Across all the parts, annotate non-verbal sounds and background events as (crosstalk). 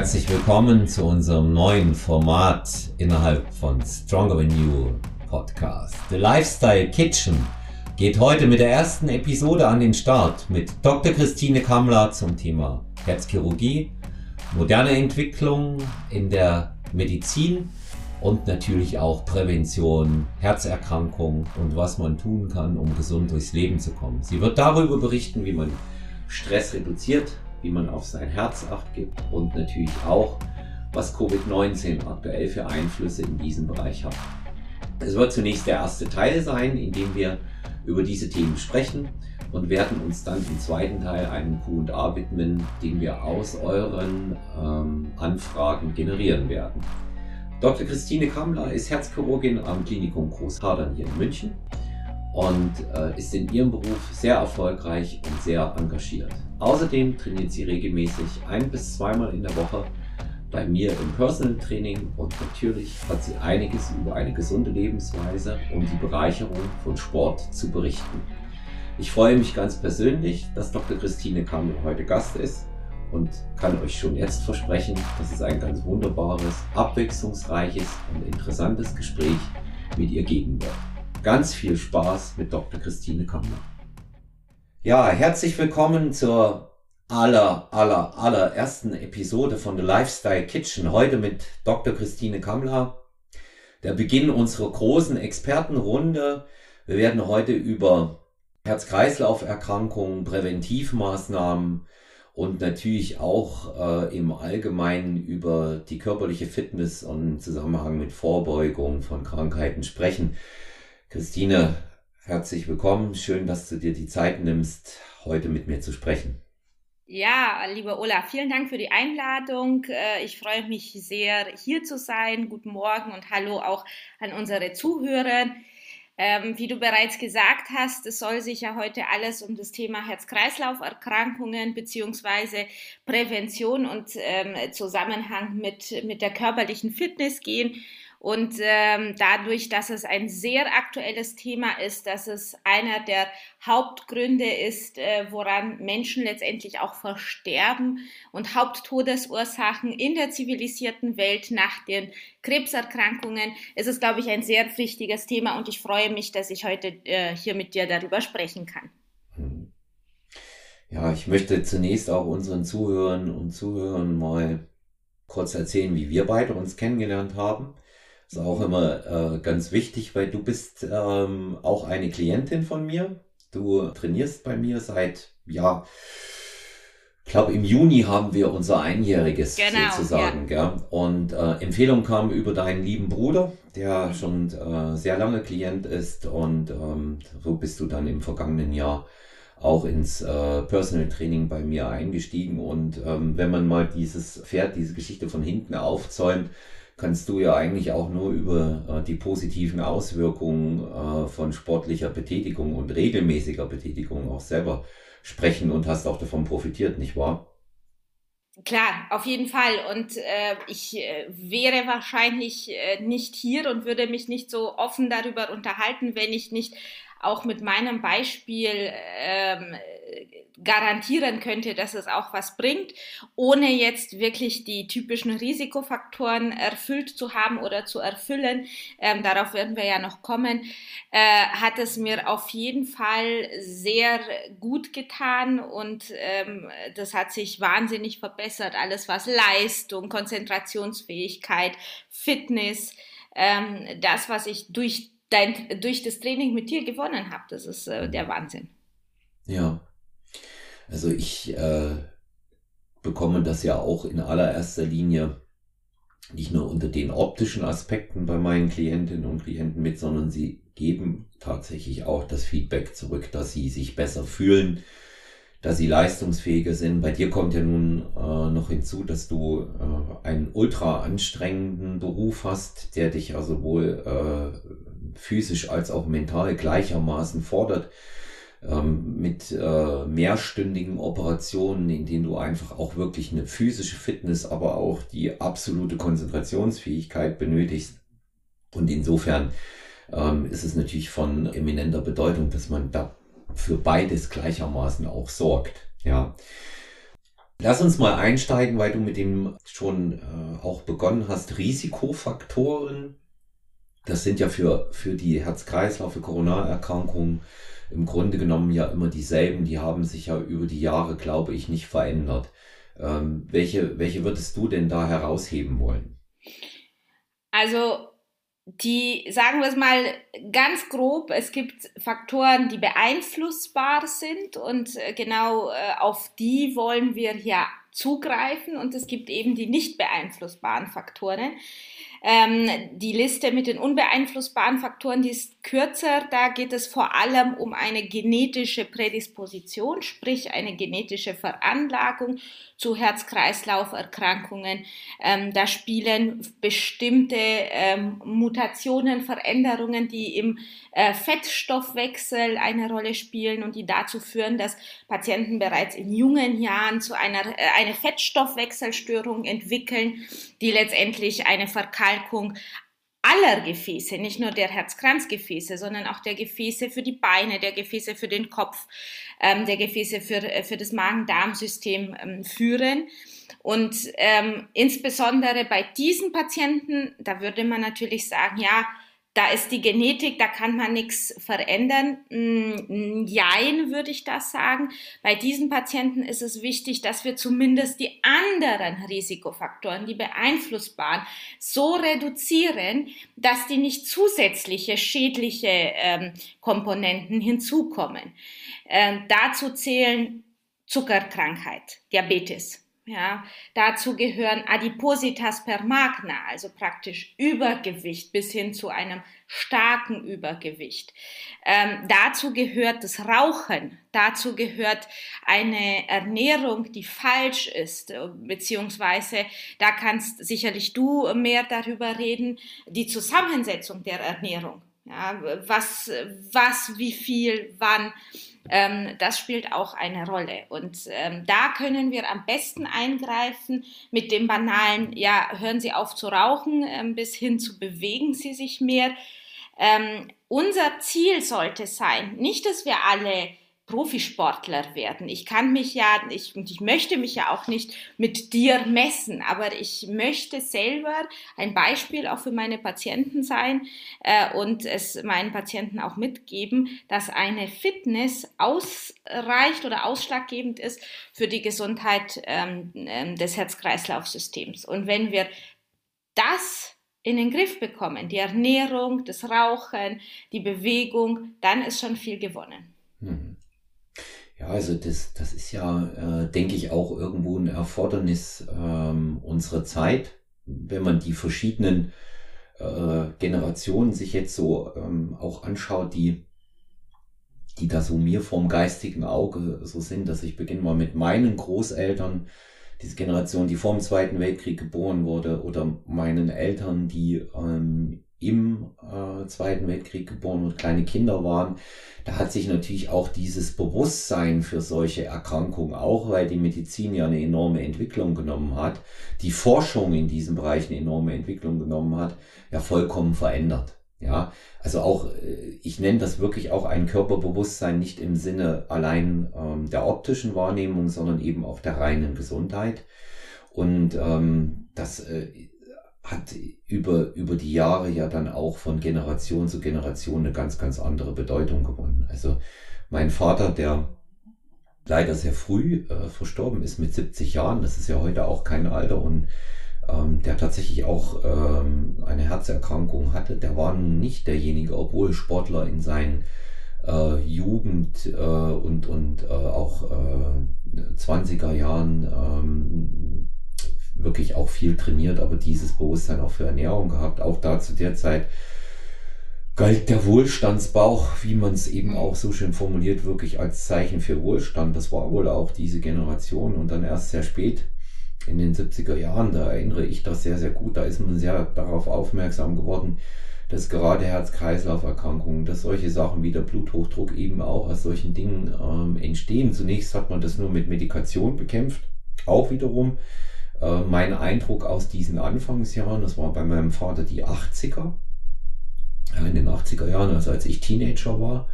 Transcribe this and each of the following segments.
Herzlich willkommen zu unserem neuen Format innerhalb von Stronger Than You Podcast. The Lifestyle Kitchen geht heute mit der ersten Episode an den Start mit Dr. Christine Kammler zum Thema Herzchirurgie, moderne Entwicklung in der Medizin und natürlich auch Prävention, Herzerkrankungen und was man tun kann, um gesund durchs Leben zu kommen. Sie wird darüber berichten, wie man Stress reduziert, wie man auf sein Herz acht gibt und natürlich auch, was Covid-19 aktuell für Einflüsse in diesem Bereich hat. Es wird zunächst der erste Teil sein, in dem wir über diese Themen sprechen und werden uns dann im zweiten Teil einem QA widmen, den wir aus euren ähm, Anfragen generieren werden. Dr. Christine Kammler ist Herzchirurgin am Klinikum Großhadern hier in München und äh, ist in ihrem Beruf sehr erfolgreich und sehr engagiert. Außerdem trainiert sie regelmäßig ein bis zweimal in der Woche bei mir im Personal Training und natürlich hat sie einiges über eine gesunde Lebensweise und die Bereicherung von Sport zu berichten. Ich freue mich ganz persönlich, dass Dr. Christine Kammel heute Gast ist und kann euch schon jetzt versprechen, dass es ein ganz wunderbares, abwechslungsreiches und interessantes Gespräch mit ihr geben wird. Ganz viel Spaß mit Dr. Christine Kammler. Ja, herzlich willkommen zur aller, aller, allerersten Episode von The Lifestyle Kitchen. Heute mit Dr. Christine Kammler. Der Beginn unserer großen Expertenrunde. Wir werden heute über Herz-Kreislauf-Erkrankungen, Präventivmaßnahmen und natürlich auch äh, im Allgemeinen über die körperliche Fitness und im Zusammenhang mit Vorbeugung von Krankheiten sprechen. Christine, herzlich willkommen. Schön, dass du dir die Zeit nimmst, heute mit mir zu sprechen. Ja, lieber Ola, vielen Dank für die Einladung. Äh, ich freue mich sehr, hier zu sein. Guten Morgen und hallo auch an unsere Zuhörer. Ähm, wie du bereits gesagt hast, es soll sich ja heute alles um das Thema Herz-Kreislauf-Erkrankungen beziehungsweise Prävention und ähm, Zusammenhang mit, mit der körperlichen Fitness gehen. Und ähm, dadurch, dass es ein sehr aktuelles Thema ist, dass es einer der Hauptgründe ist, äh, woran Menschen letztendlich auch versterben und Haupttodesursachen in der zivilisierten Welt nach den Krebserkrankungen, ist es, glaube ich, ein sehr wichtiges Thema und ich freue mich, dass ich heute äh, hier mit dir darüber sprechen kann. Ja, ich möchte zunächst auch unseren Zuhörern und Zuhörern mal kurz erzählen, wie wir beide uns kennengelernt haben. Das ist auch immer äh, ganz wichtig, weil du bist ähm, auch eine Klientin von mir. Du trainierst bei mir seit, ja, ich glaube, im Juni haben wir unser Einjähriges genau, sozusagen. Ja. Gell? Und äh, Empfehlung kam über deinen lieben Bruder, der schon äh, sehr lange Klient ist. Und ähm, so bist du dann im vergangenen Jahr auch ins äh, Personal Training bei mir eingestiegen. Und ähm, wenn man mal dieses Pferd, diese Geschichte von hinten aufzäumt, kannst du ja eigentlich auch nur über äh, die positiven Auswirkungen äh, von sportlicher Betätigung und regelmäßiger Betätigung auch selber sprechen und hast auch davon profitiert, nicht wahr? Klar, auf jeden Fall. Und äh, ich äh, wäre wahrscheinlich äh, nicht hier und würde mich nicht so offen darüber unterhalten, wenn ich nicht auch mit meinem Beispiel ähm, garantieren könnte, dass es auch was bringt, ohne jetzt wirklich die typischen Risikofaktoren erfüllt zu haben oder zu erfüllen, ähm, darauf werden wir ja noch kommen, äh, hat es mir auf jeden Fall sehr gut getan und ähm, das hat sich wahnsinnig verbessert. Alles was Leistung, Konzentrationsfähigkeit, Fitness, ähm, das, was ich durch dein, durch das Training mit dir gewonnen habe. Das ist äh, der Wahnsinn. Ja. Also ich äh, bekomme das ja auch in allererster Linie nicht nur unter den optischen Aspekten bei meinen Klientinnen und Klienten mit, sondern sie geben tatsächlich auch das Feedback zurück, dass sie sich besser fühlen, dass sie leistungsfähiger sind. Bei dir kommt ja nun äh, noch hinzu, dass du äh, einen ultra anstrengenden Beruf hast, der dich also wohl äh, physisch als auch mental gleichermaßen fordert, ähm, mit äh, mehrstündigen Operationen, in denen du einfach auch wirklich eine physische Fitness, aber auch die absolute Konzentrationsfähigkeit benötigst. Und insofern ähm, ist es natürlich von eminenter Bedeutung, dass man da für beides gleichermaßen auch sorgt. Ja. Lass uns mal einsteigen, weil du mit dem schon äh, auch begonnen hast. Risikofaktoren, das sind ja für, für die Herz-Kreislauf, für Corona-Erkrankungen im Grunde genommen ja immer dieselben. Die haben sich ja über die Jahre, glaube ich, nicht verändert. Ähm, welche, welche würdest du denn da herausheben wollen? Also die, sagen wir es mal ganz grob, es gibt Faktoren, die beeinflussbar sind und äh, genau äh, auf die wollen wir hier zugreifen und es gibt eben die nicht beeinflussbaren Faktoren. Ähm, die Liste mit den unbeeinflussbaren Faktoren, die ist kürzer. Da geht es vor allem um eine genetische Prädisposition, sprich eine genetische Veranlagung zu Herz-Kreislauf-Erkrankungen. Ähm, da spielen bestimmte ähm, Mutationen, Veränderungen, die im äh, Fettstoffwechsel eine Rolle spielen und die dazu führen, dass Patienten bereits in jungen Jahren zu einer äh, eine Fettstoffwechselstörung entwickeln, die letztendlich eine Verkalkung aller Gefäße, nicht nur der Herzkranzgefäße, sondern auch der Gefäße für die Beine, der Gefäße für den Kopf, ähm, der Gefäße für, äh, für das Magen-Darm-System ähm, führen. Und ähm, insbesondere bei diesen Patienten, da würde man natürlich sagen, ja, da ist die Genetik, da kann man nichts verändern. Mm, jein, würde ich das sagen. Bei diesen Patienten ist es wichtig, dass wir zumindest die anderen Risikofaktoren, die beeinflussbaren, so reduzieren, dass die nicht zusätzliche schädliche ähm, Komponenten hinzukommen. Ähm, dazu zählen Zuckerkrankheit, Diabetes, ja, dazu gehören Adipositas per magna, also praktisch Übergewicht bis hin zu einem starken Übergewicht. Ähm, dazu gehört das Rauchen, dazu gehört eine Ernährung, die falsch ist, beziehungsweise da kannst sicherlich du mehr darüber reden, die Zusammensetzung der Ernährung. Ja, was, was, wie viel, wann ähm, das spielt auch eine Rolle. Und ähm, da können wir am besten eingreifen mit dem banalen, ja, hören Sie auf zu rauchen, ähm, bis hin zu bewegen Sie sich mehr. Ähm, unser Ziel sollte sein, nicht, dass wir alle Profisportler werden. Ich kann mich ja, ich, und ich möchte mich ja auch nicht mit dir messen, aber ich möchte selber ein Beispiel auch für meine Patienten sein äh, und es meinen Patienten auch mitgeben, dass eine Fitness ausreicht oder ausschlaggebend ist für die Gesundheit ähm, ähm des Herz-Kreislauf-Systems. Und wenn wir das in den Griff bekommen, die Ernährung, das Rauchen, die Bewegung, dann ist schon viel gewonnen. Hm. Ja, also das, das ist ja, äh, denke ich, auch irgendwo ein Erfordernis ähm, unserer Zeit, wenn man die verschiedenen äh, Generationen sich jetzt so ähm, auch anschaut, die, die da so mir vorm geistigen Auge so sind, dass ich beginne mal mit meinen Großeltern, diese Generation, die vor dem Zweiten Weltkrieg geboren wurde, oder meinen Eltern, die ähm, im äh, Zweiten Weltkrieg geboren und kleine Kinder waren, da hat sich natürlich auch dieses Bewusstsein für solche Erkrankungen, auch weil die Medizin ja eine enorme Entwicklung genommen hat, die Forschung in diesem Bereich eine enorme Entwicklung genommen hat, ja vollkommen verändert. Ja, also auch, äh, ich nenne das wirklich auch ein Körperbewusstsein nicht im Sinne allein ähm, der optischen Wahrnehmung, sondern eben auch der reinen Gesundheit. Und ähm, das äh, hat über, über die Jahre ja dann auch von Generation zu Generation eine ganz, ganz andere Bedeutung gewonnen. Also mein Vater, der leider sehr früh äh, verstorben ist mit 70 Jahren, das ist ja heute auch kein Alter und ähm, der tatsächlich auch ähm, eine Herzerkrankung hatte, der war nicht derjenige, obwohl Sportler in seinen äh, Jugend äh, und, und äh, auch äh, 20er Jahren ähm, wirklich auch viel trainiert, aber dieses Bewusstsein auch für Ernährung gehabt. Auch da zu der Zeit galt der Wohlstandsbauch, wie man es eben auch so schön formuliert, wirklich als Zeichen für Wohlstand. Das war wohl auch diese Generation und dann erst sehr spät in den 70er Jahren, da erinnere ich das sehr, sehr gut, da ist man sehr darauf aufmerksam geworden, dass gerade Herz-Kreislauf-Erkrankungen, dass solche Sachen wie der Bluthochdruck eben auch aus solchen Dingen ähm, entstehen. Zunächst hat man das nur mit Medikation bekämpft, auch wiederum äh, mein Eindruck aus diesen Anfangsjahren, das war bei meinem Vater die 80er, in den 80er Jahren, also als ich Teenager war.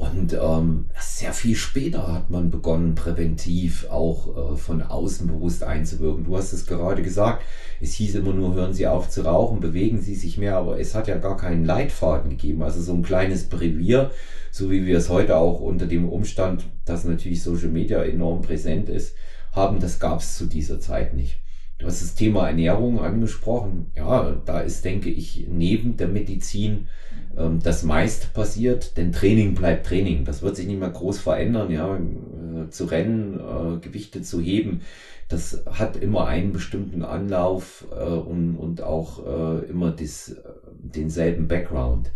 Und ähm, sehr viel später hat man begonnen, präventiv auch äh, von außen bewusst einzuwirken. Du hast es gerade gesagt, es hieß immer nur, hören Sie auf zu rauchen, bewegen Sie sich mehr, aber es hat ja gar keinen Leitfaden gegeben. Also so ein kleines Brevier, so wie wir es heute auch unter dem Umstand, dass natürlich Social Media enorm präsent ist, haben, das gab es zu dieser Zeit nicht. Du hast das Thema Ernährung angesprochen. Ja, da ist, denke ich, neben der Medizin ähm, das meiste passiert, denn Training bleibt Training. Das wird sich nicht mehr groß verändern, ja, äh, zu rennen, äh, Gewichte zu heben. Das hat immer einen bestimmten Anlauf äh, und, und auch äh, immer dis, äh, denselben Background.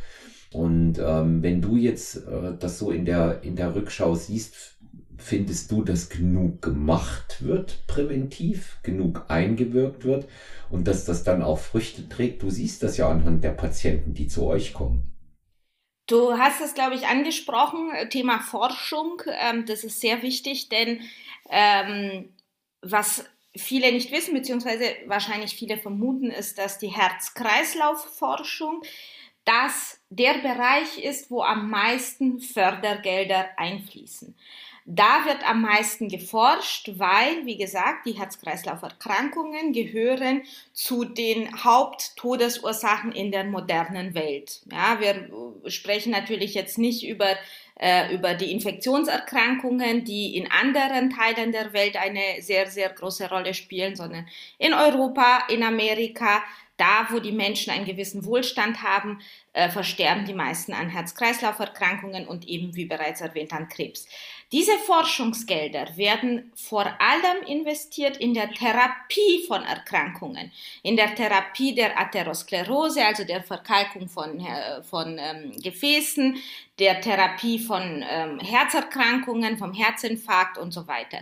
Und ähm, wenn du jetzt äh, das so in der, in der Rückschau siehst, Findest du, dass genug gemacht wird präventiv, genug eingewirkt wird und dass das dann auch Früchte trägt? Du siehst das ja anhand der Patienten, die zu euch kommen. Du hast es, glaube ich, angesprochen, Thema Forschung. Ähm, das ist sehr wichtig, denn ähm, was viele nicht wissen, beziehungsweise wahrscheinlich viele vermuten, ist, dass die Herz-Kreislauf-Forschung das der Bereich ist, wo am meisten Fördergelder einfließen. Da wird am meisten geforscht, weil, wie gesagt, die Herz-Kreislauf-Erkrankungen gehören zu den Haupttodesursachen in der modernen Welt. Ja, wir sprechen natürlich jetzt nicht über äh, über die Infektionserkrankungen, die in anderen Teilen der Welt eine sehr, sehr große Rolle spielen, sondern in Europa, in Amerika, da, wo die Menschen einen gewissen Wohlstand haben, äh, versterben die meisten an Herz-Kreislauf-Erkrankungen und eben, wie bereits erwähnt, an Krebs. Diese Forschungsgelder werden vor allem investiert in der Therapie von Erkrankungen, in der Therapie der Atherosklerose, also der Verkalkung von, äh, von ähm, Gefäßen, der Therapie von ähm, Herzerkrankungen, vom Herzinfarkt und so weiter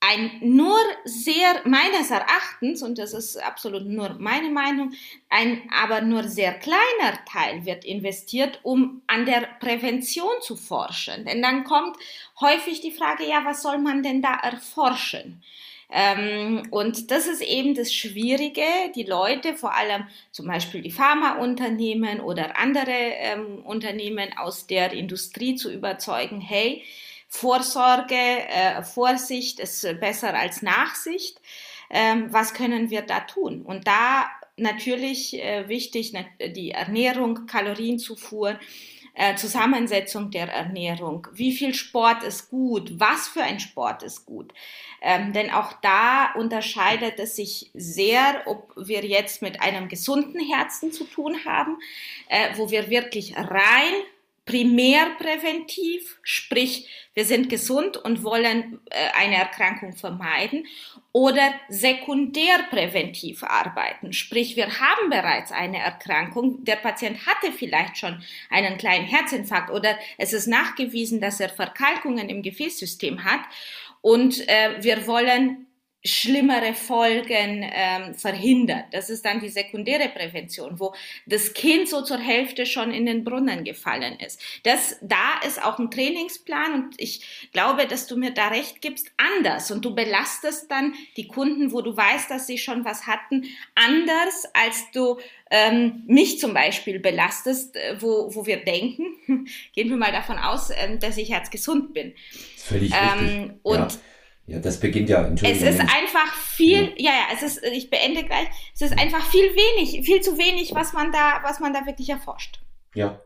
ein nur sehr, meines Erachtens, und das ist absolut nur meine Meinung, ein aber nur sehr kleiner Teil wird investiert, um an der Prävention zu forschen. Denn dann kommt häufig die Frage, ja, was soll man denn da erforschen? Ähm, und das ist eben das Schwierige, die Leute, vor allem zum Beispiel die Pharmaunternehmen oder andere ähm, Unternehmen aus der Industrie zu überzeugen, hey, Vorsorge, äh, Vorsicht ist besser als Nachsicht. Ähm, was können wir da tun? Und da natürlich äh, wichtig die Ernährung, Kalorienzufuhr, äh, Zusammensetzung der Ernährung, wie viel Sport ist gut, was für ein Sport ist gut. Ähm, denn auch da unterscheidet es sich sehr, ob wir jetzt mit einem gesunden Herzen zu tun haben, äh, wo wir wirklich rein primärpräventiv, sprich wir sind gesund und wollen äh, eine Erkrankung vermeiden, oder sekundärpräventiv arbeiten, sprich wir haben bereits eine Erkrankung, der Patient hatte vielleicht schon einen kleinen Herzinfarkt oder es ist nachgewiesen, dass er Verkalkungen im Gefäßsystem hat und äh, wir wollen schlimmere Folgen ähm, verhindert. Das ist dann die sekundäre Prävention, wo das Kind so zur Hälfte schon in den Brunnen gefallen ist. Das, da ist auch ein Trainingsplan und ich glaube, dass du mir da recht gibst, anders und du belastest dann die Kunden, wo du weißt, dass sie schon was hatten, anders als du ähm, mich zum Beispiel belastest, äh, wo, wo wir denken, (laughs) gehen wir mal davon aus, ähm, dass ich herzgesund bin. Völlig ähm, richtig. Und ja ja, das beginnt ja. Es ist einfach viel, ja. ja, es ist, ich beende gleich, es ist einfach viel wenig, viel zu wenig, was man da, was man da wirklich erforscht. Ja.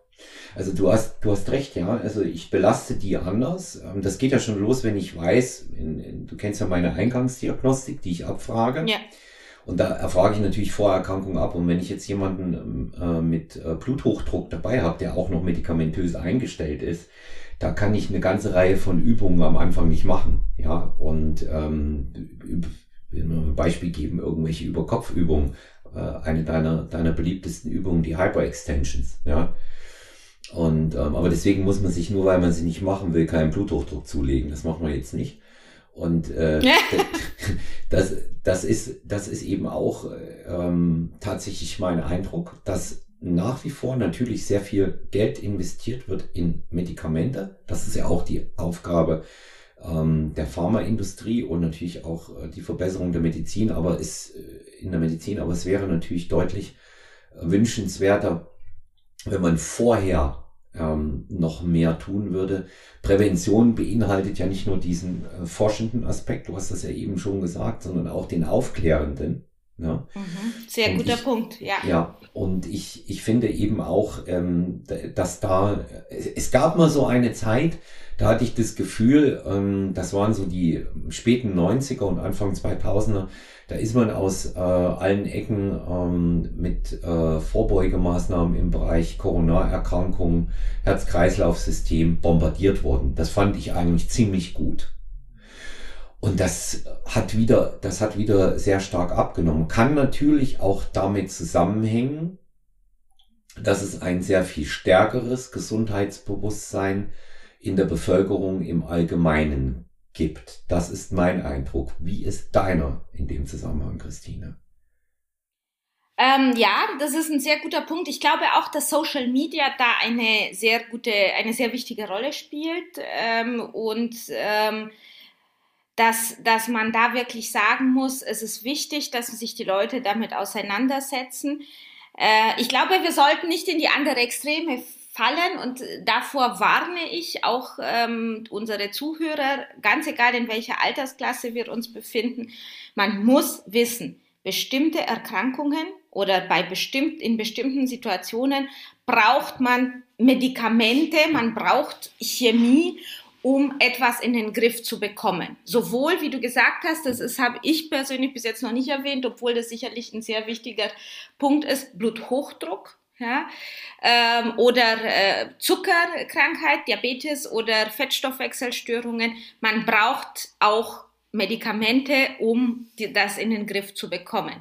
Also du hast, du hast recht, ja. Also ich belaste die anders. Ähm, das geht ja schon los, wenn ich weiß, in, in, du kennst ja meine Eingangsdiagnostik, die ich abfrage. Ja. Und da erfrage ich natürlich Vorerkrankungen ab. Und wenn ich jetzt jemanden ähm, äh, mit äh, Bluthochdruck dabei habe, der auch noch medikamentös eingestellt ist, da kann ich eine ganze Reihe von Übungen am Anfang nicht machen. Ja, und ähm, ein Beispiel geben, irgendwelche Überkopfübungen. Äh, eine deiner, deiner beliebtesten Übungen, die Hyperextensions. Ja. Und ähm, aber deswegen muss man sich nur, weil man sie nicht machen will, keinen Bluthochdruck zulegen. Das macht man jetzt nicht. Und äh, (laughs) das, das, ist, das ist eben auch ähm, tatsächlich mein Eindruck, dass nach wie vor natürlich sehr viel Geld investiert wird in Medikamente. Das ist ja auch die Aufgabe ähm, der Pharmaindustrie und natürlich auch äh, die Verbesserung der Medizin, aber ist äh, in der Medizin, aber es wäre natürlich deutlich äh, wünschenswerter, wenn man vorher ähm, noch mehr tun würde. Prävention beinhaltet ja nicht nur diesen äh, forschenden Aspekt, du hast das ja eben schon gesagt, sondern auch den aufklärenden. Ja. Mhm. Sehr und guter ich, Punkt, ja. Ja, und ich, ich finde eben auch, ähm, dass da, es gab mal so eine Zeit, da hatte ich das Gefühl, ähm, das waren so die späten 90er und Anfang 2000er, da ist man aus äh, allen Ecken ähm, mit äh, Vorbeugemaßnahmen im Bereich Corona-Erkrankungen, Herz-Kreislauf-System bombardiert worden. Das fand ich eigentlich ziemlich gut. Und das hat wieder, das hat wieder sehr stark abgenommen. Kann natürlich auch damit zusammenhängen, dass es ein sehr viel stärkeres Gesundheitsbewusstsein in der Bevölkerung im Allgemeinen gibt. Das ist mein Eindruck. Wie ist deiner in dem Zusammenhang, Christine? Ähm, ja, das ist ein sehr guter Punkt. Ich glaube auch, dass Social Media da eine sehr gute, eine sehr wichtige Rolle spielt ähm, und ähm, dass, dass man da wirklich sagen muss, es ist wichtig, dass sich die Leute damit auseinandersetzen. Äh, ich glaube, wir sollten nicht in die andere Extreme fallen und davor warne ich auch ähm, unsere Zuhörer, ganz egal in welcher Altersklasse wir uns befinden, man muss wissen, bestimmte Erkrankungen oder bei bestimmt, in bestimmten Situationen braucht man Medikamente, man braucht Chemie um etwas in den Griff zu bekommen. Sowohl, wie du gesagt hast, das ist, habe ich persönlich bis jetzt noch nicht erwähnt, obwohl das sicherlich ein sehr wichtiger Punkt ist, Bluthochdruck. Ja, ähm, oder äh, Zuckerkrankheit, Diabetes oder Fettstoffwechselstörungen. Man braucht auch Medikamente, um die, das in den Griff zu bekommen.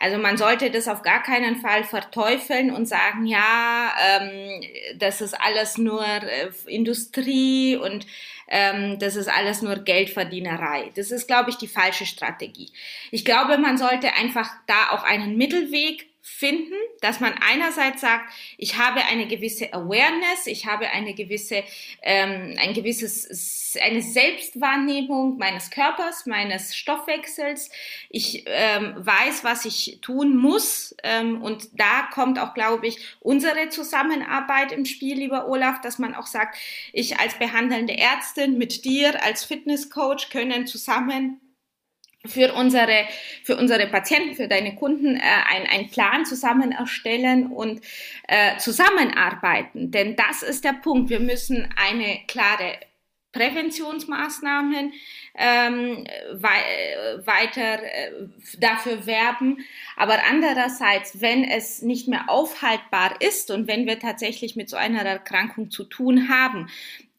Also man sollte das auf gar keinen Fall verteufeln und sagen, ja, ähm, das ist alles nur äh, Industrie und ähm, das ist alles nur Geldverdienerei. Das ist, glaube ich, die falsche Strategie. Ich glaube, man sollte einfach da auch einen Mittelweg finden, dass man einerseits sagt, ich habe eine gewisse Awareness, ich habe eine gewisse, ähm, ein gewisses, eine Selbstwahrnehmung meines Körpers, meines Stoffwechsels. Ich ähm, weiß, was ich tun muss ähm, und da kommt auch, glaube ich, unsere Zusammenarbeit im Spiel, lieber Olaf, dass man auch sagt, ich als behandelnde Ärztin mit dir als Fitnesscoach können zusammen für unsere, für unsere Patienten, für deine Kunden äh, ein, einen Plan zusammen erstellen und äh, zusammenarbeiten. Denn das ist der Punkt. Wir müssen eine klare Präventionsmaßnahmen ähm, wei weiter äh, dafür werben. Aber andererseits, wenn es nicht mehr aufhaltbar ist und wenn wir tatsächlich mit so einer Erkrankung zu tun haben,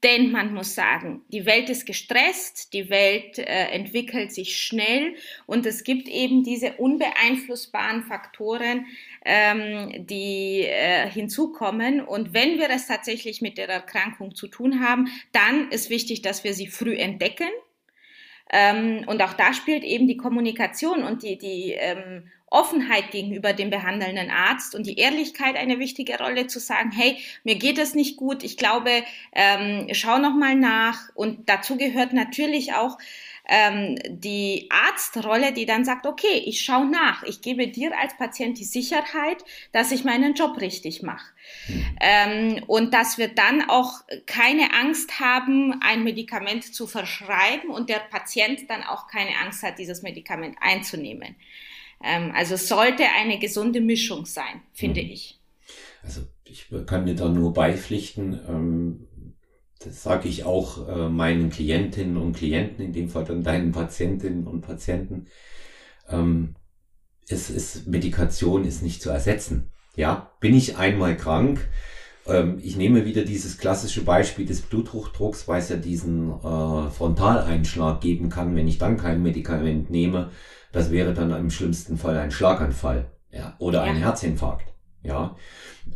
denn man muss sagen, die Welt ist gestresst, die Welt äh, entwickelt sich schnell und es gibt eben diese unbeeinflussbaren Faktoren, ähm, die äh, hinzukommen. Und wenn wir es tatsächlich mit der Erkrankung zu tun haben, dann ist wichtig, dass wir sie früh entdecken. Ähm, und auch da spielt eben die Kommunikation und die, die ähm, Offenheit gegenüber dem behandelnden Arzt und die Ehrlichkeit eine wichtige Rolle zu sagen, hey, mir geht es nicht gut, ich glaube, ähm, schau noch mal nach. Und dazu gehört natürlich auch ähm, die Arztrolle, die dann sagt, okay, ich schaue nach, ich gebe dir als Patient die Sicherheit, dass ich meinen Job richtig mache. Ähm, und dass wir dann auch keine Angst haben, ein Medikament zu verschreiben und der Patient dann auch keine Angst hat, dieses Medikament einzunehmen. Ähm, also sollte eine gesunde Mischung sein, finde mhm. ich. Also ich kann dir da nur beipflichten. Ähm, das sage ich auch äh, meinen Klientinnen und Klienten, in dem Fall dann deinen Patientinnen und Patienten. Ähm, es ist, Medikation ist nicht zu ersetzen. Ja, bin ich einmal krank, ähm, ich nehme wieder dieses klassische Beispiel des Bluthochdrucks, weil es ja diesen äh, Frontaleinschlag geben kann, wenn ich dann kein Medikament nehme. Das wäre dann im schlimmsten Fall ein Schlaganfall ja, oder ein Herzinfarkt. Ja,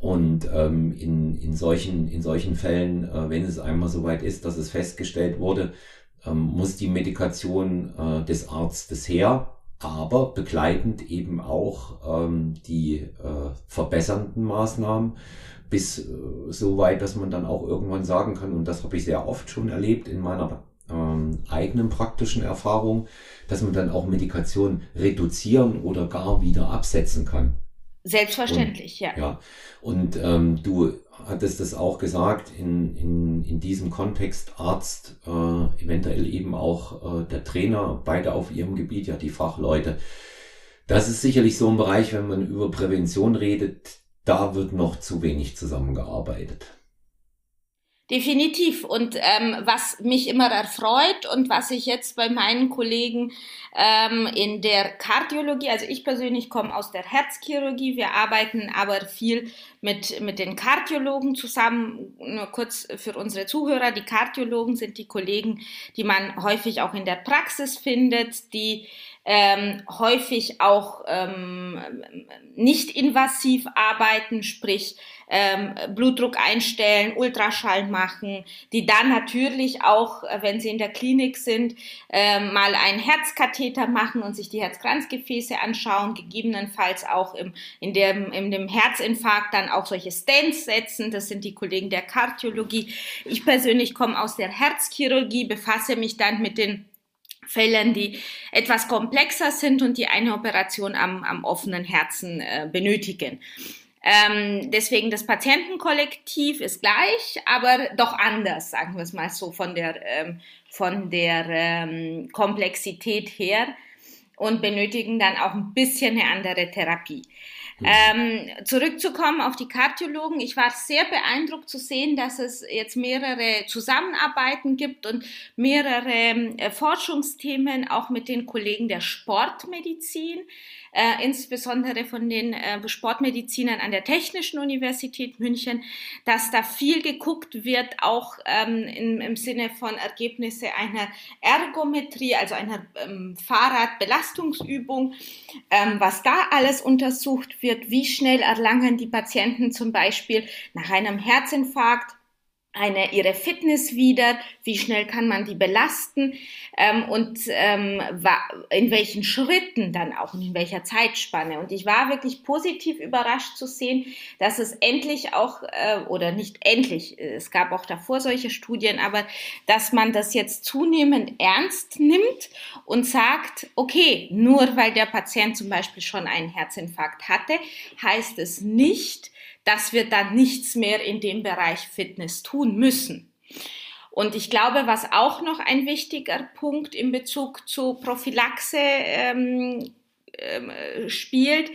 und ähm, in, in, solchen, in solchen Fällen, äh, wenn es einmal soweit ist, dass es festgestellt wurde, ähm, muss die Medikation äh, des Arztes her, aber begleitend eben auch ähm, die äh, verbessernden Maßnahmen bis äh, so weit, dass man dann auch irgendwann sagen kann, und das habe ich sehr oft schon erlebt in meiner ähm, eigenen praktischen Erfahrung, dass man dann auch Medikation reduzieren oder gar wieder absetzen kann. Selbstverständlich, und, ja. Ja, und ähm, du hattest es auch gesagt, in, in, in diesem Kontext Arzt, äh, eventuell eben auch äh, der Trainer, beide auf ihrem Gebiet, ja die Fachleute. Das ist sicherlich so ein Bereich, wenn man über Prävention redet, da wird noch zu wenig zusammengearbeitet. Definitiv. Und ähm, was mich immer erfreut und was ich jetzt bei meinen Kollegen ähm, in der Kardiologie, also ich persönlich komme aus der Herzchirurgie, wir arbeiten aber viel mit, mit den Kardiologen zusammen. Nur kurz für unsere Zuhörer, die Kardiologen sind die Kollegen, die man häufig auch in der Praxis findet, die ähm, häufig auch ähm, nicht invasiv arbeiten, sprich ähm, Blutdruck einstellen, Ultraschall machen, die dann natürlich auch, äh, wenn sie in der Klinik sind, ähm, mal einen Herzkatheter machen und sich die Herzkranzgefäße anschauen, gegebenenfalls auch im, in, dem, in dem Herzinfarkt dann auch solche Stents setzen. Das sind die Kollegen der Kardiologie. Ich persönlich komme aus der Herzchirurgie, befasse mich dann mit den Fällen, die etwas komplexer sind und die eine Operation am, am offenen Herzen äh, benötigen. Ähm, deswegen das Patientenkollektiv ist gleich, aber doch anders, sagen wir es mal so, von der, ähm, von der ähm, Komplexität her und benötigen dann auch ein bisschen eine andere Therapie. Mhm. Ähm, zurückzukommen auf die Kardiologen. Ich war sehr beeindruckt zu sehen, dass es jetzt mehrere Zusammenarbeiten gibt und mehrere äh, Forschungsthemen auch mit den Kollegen der Sportmedizin äh, insbesondere von den äh, Sportmedizinern an der Technischen Universität München, dass da viel geguckt wird, auch ähm, im, im Sinne von Ergebnisse einer Ergometrie, also einer ähm, Fahrradbelastungsübung, ähm, was da alles untersucht wird, wie schnell erlangen die Patienten zum Beispiel nach einem Herzinfarkt eine, ihre Fitness wieder, wie schnell kann man die belasten ähm, und ähm, in welchen Schritten dann auch und in welcher Zeitspanne. Und ich war wirklich positiv überrascht zu sehen, dass es endlich auch, äh, oder nicht endlich, es gab auch davor solche Studien, aber dass man das jetzt zunehmend ernst nimmt und sagt, okay, nur weil der Patient zum Beispiel schon einen Herzinfarkt hatte, heißt es nicht, dass wir dann nichts mehr in dem Bereich Fitness tun müssen. Und ich glaube, was auch noch ein wichtiger Punkt in Bezug zu Prophylaxe ähm, ähm, spielt,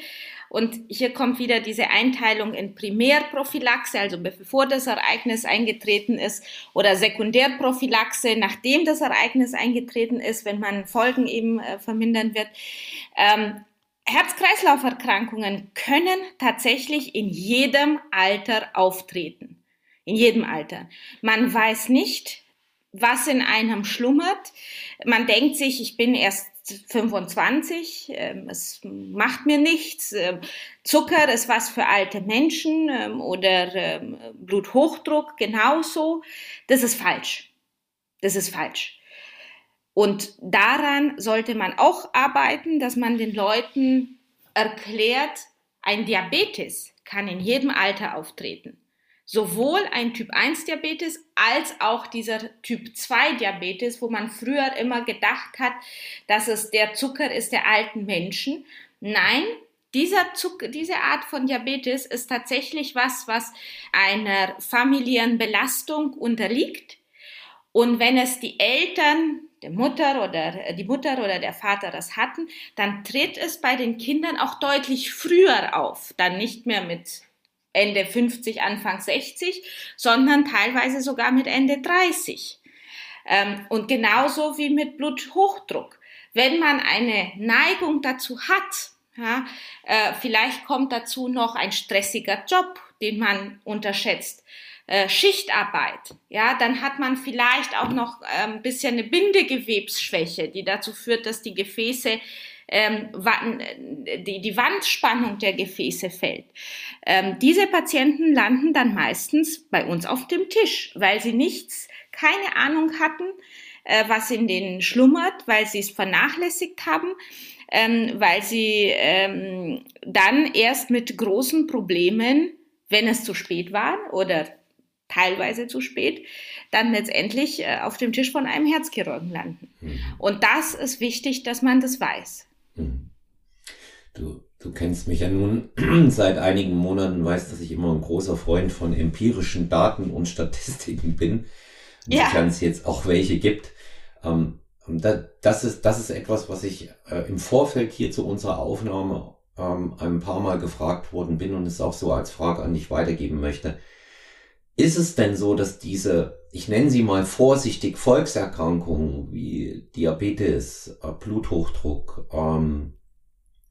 und hier kommt wieder diese Einteilung in Primärprophylaxe, also bevor das Ereignis eingetreten ist, oder Sekundärprophylaxe, nachdem das Ereignis eingetreten ist, wenn man Folgen eben äh, vermindern wird. Ähm, Herz-Kreislauf-Erkrankungen können tatsächlich in jedem Alter auftreten. In jedem Alter. Man weiß nicht, was in einem schlummert. Man denkt sich, ich bin erst 25, ähm, es macht mir nichts. Ähm, Zucker ist was für alte Menschen ähm, oder Bluthochdruck genauso. Das ist falsch. Das ist falsch. Und daran sollte man auch arbeiten, dass man den Leuten erklärt, ein Diabetes kann in jedem Alter auftreten. Sowohl ein Typ 1 Diabetes als auch dieser Typ 2 Diabetes, wo man früher immer gedacht hat, dass es der Zucker ist der alten Menschen. Nein, dieser Zucker, diese Art von Diabetes ist tatsächlich was, was einer familiären Belastung unterliegt. Und wenn es die Eltern der Mutter oder äh, die Mutter oder der Vater das hatten, dann tritt es bei den Kindern auch deutlich früher auf. Dann nicht mehr mit Ende 50, Anfang 60, sondern teilweise sogar mit Ende 30. Ähm, und genauso wie mit Bluthochdruck. Wenn man eine Neigung dazu hat, ja, äh, vielleicht kommt dazu noch ein stressiger Job, den man unterschätzt äh, Schichtarbeit, ja, dann hat man vielleicht auch noch äh, ein bisschen eine Bindegewebsschwäche, die dazu führt, dass die Gefäße ähm, die, die Wandspannung der Gefäße fällt. Ähm, diese Patienten landen dann meistens bei uns auf dem Tisch, weil sie nichts, keine Ahnung hatten, äh, was in denen schlummert, weil sie es vernachlässigt haben, ähm, weil sie ähm, dann erst mit großen Problemen, wenn es zu spät war oder teilweise zu spät, dann letztendlich äh, auf dem Tisch von einem Herzchirurgen landen. Mhm. Und das ist wichtig, dass man das weiß. Mhm. Du du kennst mich ja nun (clears throat) seit einigen Monaten, weißt, dass ich immer ein großer Freund von empirischen Daten und Statistiken bin. Insofern ja. es jetzt auch welche gibt. Ähm, das ist, das ist etwas, was ich äh, im Vorfeld hier zu unserer Aufnahme ähm, ein paar Mal gefragt worden bin und es auch so als Frage an dich weitergeben möchte. Ist es denn so, dass diese, ich nenne sie mal vorsichtig, Volkserkrankungen wie Diabetes, äh, Bluthochdruck, ähm,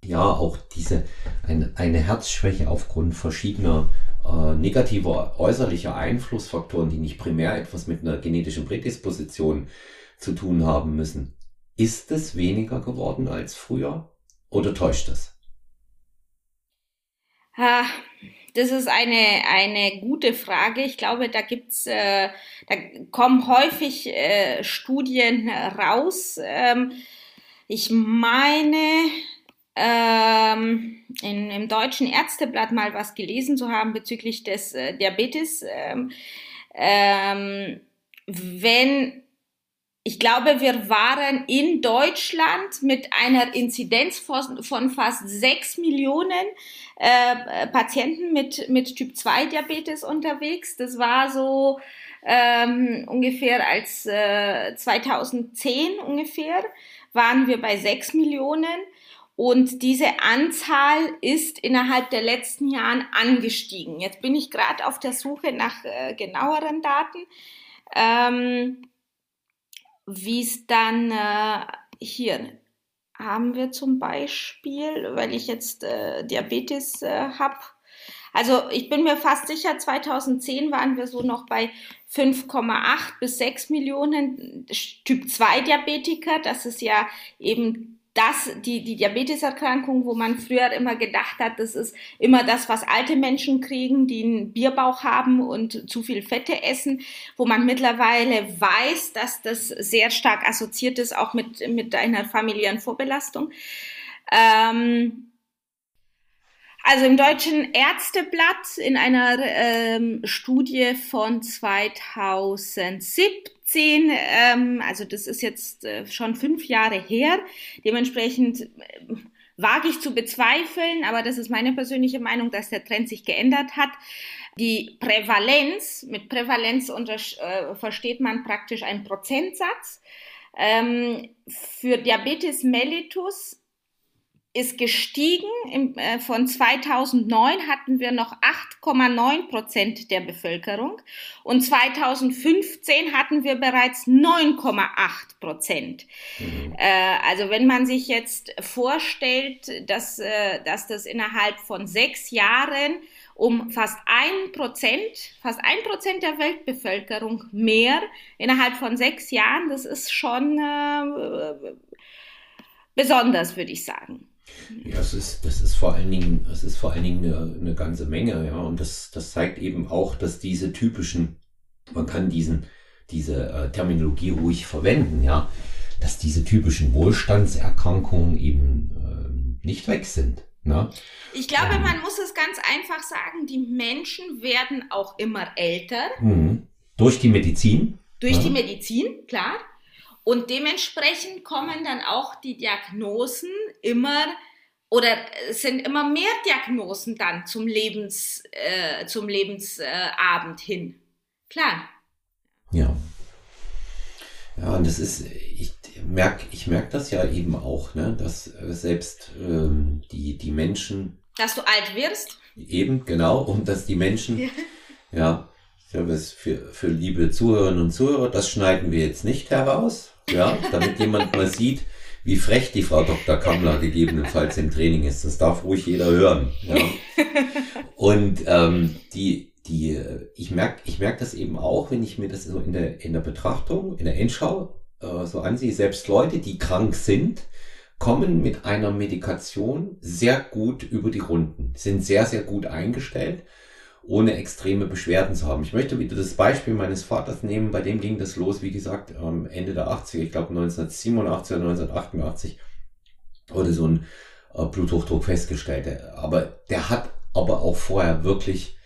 ja auch diese ein, eine Herzschwäche aufgrund verschiedener äh, negativer äußerlicher Einflussfaktoren, die nicht primär etwas mit einer genetischen Prädisposition zu tun haben müssen. Ist es weniger geworden als früher oder täuscht es? Das ist eine, eine gute Frage. Ich glaube, da gibt's, äh, da kommen häufig äh, Studien raus. Ähm, ich meine, ähm, in, im deutschen Ärzteblatt mal was gelesen zu haben bezüglich des äh, Diabetes. Ähm, ähm, wenn ich glaube, wir waren in Deutschland mit einer Inzidenz von, von fast sechs Millionen äh, Patienten mit, mit Typ 2 Diabetes unterwegs. Das war so ähm, ungefähr als äh, 2010 ungefähr waren wir bei sechs Millionen. Und diese Anzahl ist innerhalb der letzten Jahren angestiegen. Jetzt bin ich gerade auf der Suche nach äh, genaueren Daten, ähm, wie es dann äh, hier haben wir zum Beispiel, weil ich jetzt äh, Diabetes äh, habe. Also ich bin mir fast sicher, 2010 waren wir so noch bei 5,8 bis 6 Millionen Typ 2 Diabetiker. Das ist ja eben das, die, die Diabeteserkrankung, wo man früher immer gedacht hat, das ist immer das, was alte Menschen kriegen, die einen Bierbauch haben und zu viel Fette essen, wo man mittlerweile weiß, dass das sehr stark assoziiert ist, auch mit, mit einer familiären Vorbelastung. Ähm, also im Deutschen Ärzteblatt in einer ähm, Studie von 2017, ähm, also das ist jetzt äh, schon fünf Jahre her, dementsprechend äh, wage ich zu bezweifeln, aber das ist meine persönliche Meinung, dass der Trend sich geändert hat. Die Prävalenz, mit Prävalenz äh, versteht man praktisch einen Prozentsatz. Ähm, für Diabetes mellitus ist gestiegen. Im, äh, von 2009 hatten wir noch 8,9 Prozent der Bevölkerung und 2015 hatten wir bereits 9,8 Prozent. Mhm. Äh, also wenn man sich jetzt vorstellt, dass, äh, dass das innerhalb von sechs Jahren um fast ein Prozent, fast ein Prozent der Weltbevölkerung mehr innerhalb von sechs Jahren, das ist schon äh, besonders, würde ich sagen. Ja, es ist, das ist vor allen Dingen, es ist vor allen Dingen eine, eine ganze Menge, ja. Und das, das zeigt eben auch, dass diese typischen, man kann diesen, diese äh, Terminologie ruhig verwenden, ja, dass diese typischen Wohlstandserkrankungen eben äh, nicht weg sind. Ne? Ich glaube, ähm, man muss es ganz einfach sagen, die Menschen werden auch immer älter. Mh. Durch die Medizin. Durch ja. die Medizin, klar. Und dementsprechend kommen dann auch die Diagnosen immer oder sind immer mehr Diagnosen dann zum Lebens äh, zum Lebensabend äh, hin. Klar. Ja. Ja, und das ist, ich merke ich merk das ja eben auch, ne, dass äh, selbst ähm, die, die Menschen. Dass du alt wirst? Eben, genau, und dass die Menschen, ja, ja es für, für liebe Zuhörerinnen und Zuhörer, das schneiden wir jetzt nicht heraus ja, damit jemand mal sieht, wie frech die Frau Dr. Kammler gegebenenfalls im Training ist. Das darf ruhig jeder hören. Ja. Und ähm, die, die, ich merke ich merk das eben auch, wenn ich mir das so in der, in der Betrachtung, in der Endschau äh, so ansehe, selbst Leute, die krank sind, kommen mit einer Medikation sehr gut über die Runden, sind sehr, sehr gut eingestellt ohne extreme Beschwerden zu haben. Ich möchte wieder das Beispiel meines Vaters nehmen, bei dem ging das los, wie gesagt, Ende der 80er, ich glaube 1987 oder 1988 wurde so ein äh, Bluthochdruck festgestellt. Aber der hat aber auch vorher wirklich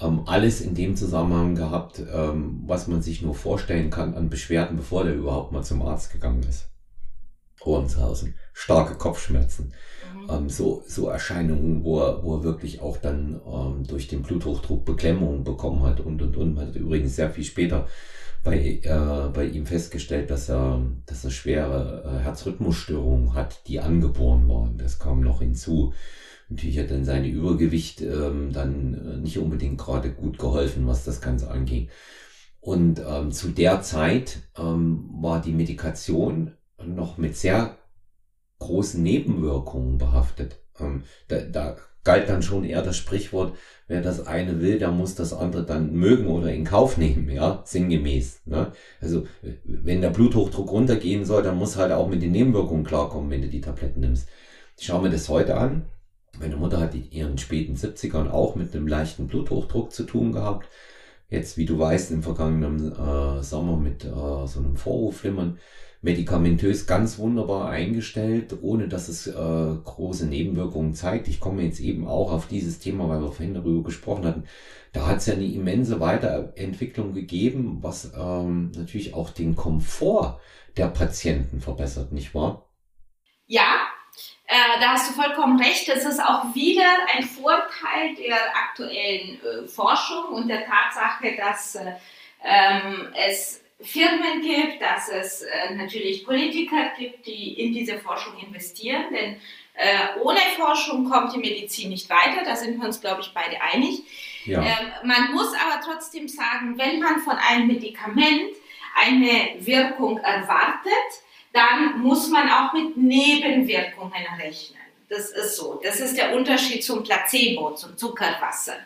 ähm, alles in dem Zusammenhang gehabt, ähm, was man sich nur vorstellen kann an Beschwerden, bevor der überhaupt mal zum Arzt gegangen ist. Ohrenshausen, starke Kopfschmerzen. Mhm. Ähm, so, so Erscheinungen, wo er, wo er wirklich auch dann ähm, durch den Bluthochdruck Beklemmungen bekommen hat und und und. Man hat übrigens sehr viel später bei, äh, bei ihm festgestellt, dass er, dass er schwere äh, Herzrhythmusstörungen hat, die angeboren waren. Das kam noch hinzu. Natürlich hat dann seine Übergewicht ähm, dann äh, nicht unbedingt gerade gut geholfen, was das Ganze anging. Und ähm, zu der Zeit ähm, war die Medikation noch mit sehr großen Nebenwirkungen behaftet. Ähm, da, da galt dann schon eher das Sprichwort, wer das eine will, der muss das andere dann mögen oder in Kauf nehmen, ja, sinngemäß. Ne? Also wenn der Bluthochdruck runtergehen soll, dann muss halt auch mit den Nebenwirkungen klarkommen, wenn du die Tabletten nimmst. Ich schaue mir das heute an. Meine Mutter hat in ihren späten 70ern auch mit einem leichten Bluthochdruck zu tun gehabt. Jetzt, wie du weißt, im vergangenen äh, Sommer mit äh, so einem Vorhofflimmern medikamentös ganz wunderbar eingestellt, ohne dass es äh, große Nebenwirkungen zeigt. Ich komme jetzt eben auch auf dieses Thema, weil wir vorhin darüber gesprochen hatten. Da hat es ja eine immense Weiterentwicklung gegeben, was ähm, natürlich auch den Komfort der Patienten verbessert, nicht wahr? Ja, äh, da hast du vollkommen recht. Das ist auch wieder ein Vorteil der aktuellen äh, Forschung und der Tatsache, dass äh, ähm, es Firmen gibt, dass es äh, natürlich Politiker gibt, die in diese Forschung investieren, denn äh, ohne Forschung kommt die Medizin nicht weiter, da sind wir uns, glaube ich, beide einig. Ja. Ähm, man muss aber trotzdem sagen, wenn man von einem Medikament eine Wirkung erwartet, dann muss man auch mit Nebenwirkungen rechnen. Das ist so. Das ist der Unterschied zum Placebo, zum Zuckerwasser.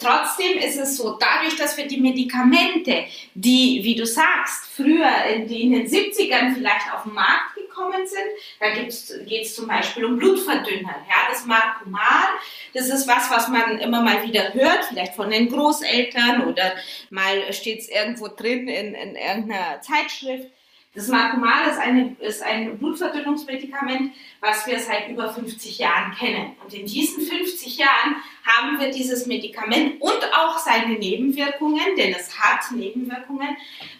Trotzdem ist es so, dadurch, dass wir die Medikamente, die, wie du sagst, früher in den 70ern vielleicht auf den Markt gekommen sind, da geht es zum Beispiel um Blutverdünner, ja, das Marcomal, das ist was, was man immer mal wieder hört, vielleicht von den Großeltern oder mal steht es irgendwo drin in, in irgendeiner Zeitschrift. Das Marcomal ist, eine, ist ein Blutverdünnungsmedikament, was wir seit über 50 Jahren kennen. Und in diesen 50 Jahren haben wir dieses Medikament und auch seine Nebenwirkungen, denn es hat Nebenwirkungen,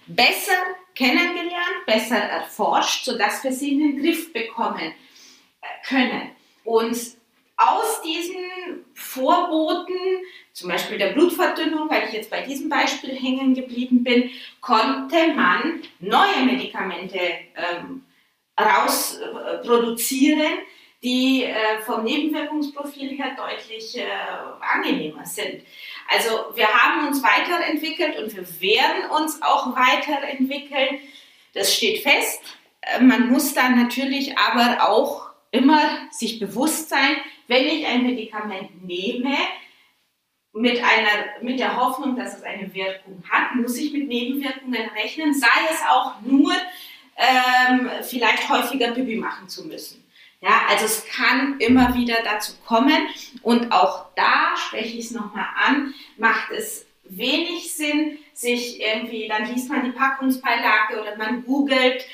besser kennengelernt, besser erforscht, sodass wir sie in den Griff bekommen können. Und aus diesen Vorboten, zum Beispiel der Blutverdünnung, weil ich jetzt bei diesem Beispiel hängen geblieben bin, konnte man neue Medikamente ähm, rausproduzieren, äh, die äh, vom Nebenwirkungsprofil her deutlich äh, angenehmer sind. Also wir haben uns weiterentwickelt und wir werden uns auch weiterentwickeln. Das steht fest. Äh, man muss dann natürlich aber auch immer sich bewusst sein, wenn ich ein Medikament nehme, mit, einer, mit der Hoffnung, dass es eine Wirkung hat, muss ich mit Nebenwirkungen rechnen, sei es auch nur ähm, vielleicht häufiger Pipi machen zu müssen. Ja, also es kann immer wieder dazu kommen. Und auch da spreche ich es nochmal an, macht es wenig Sinn, sich irgendwie, dann liest man die Packungsbeilage oder man googelt.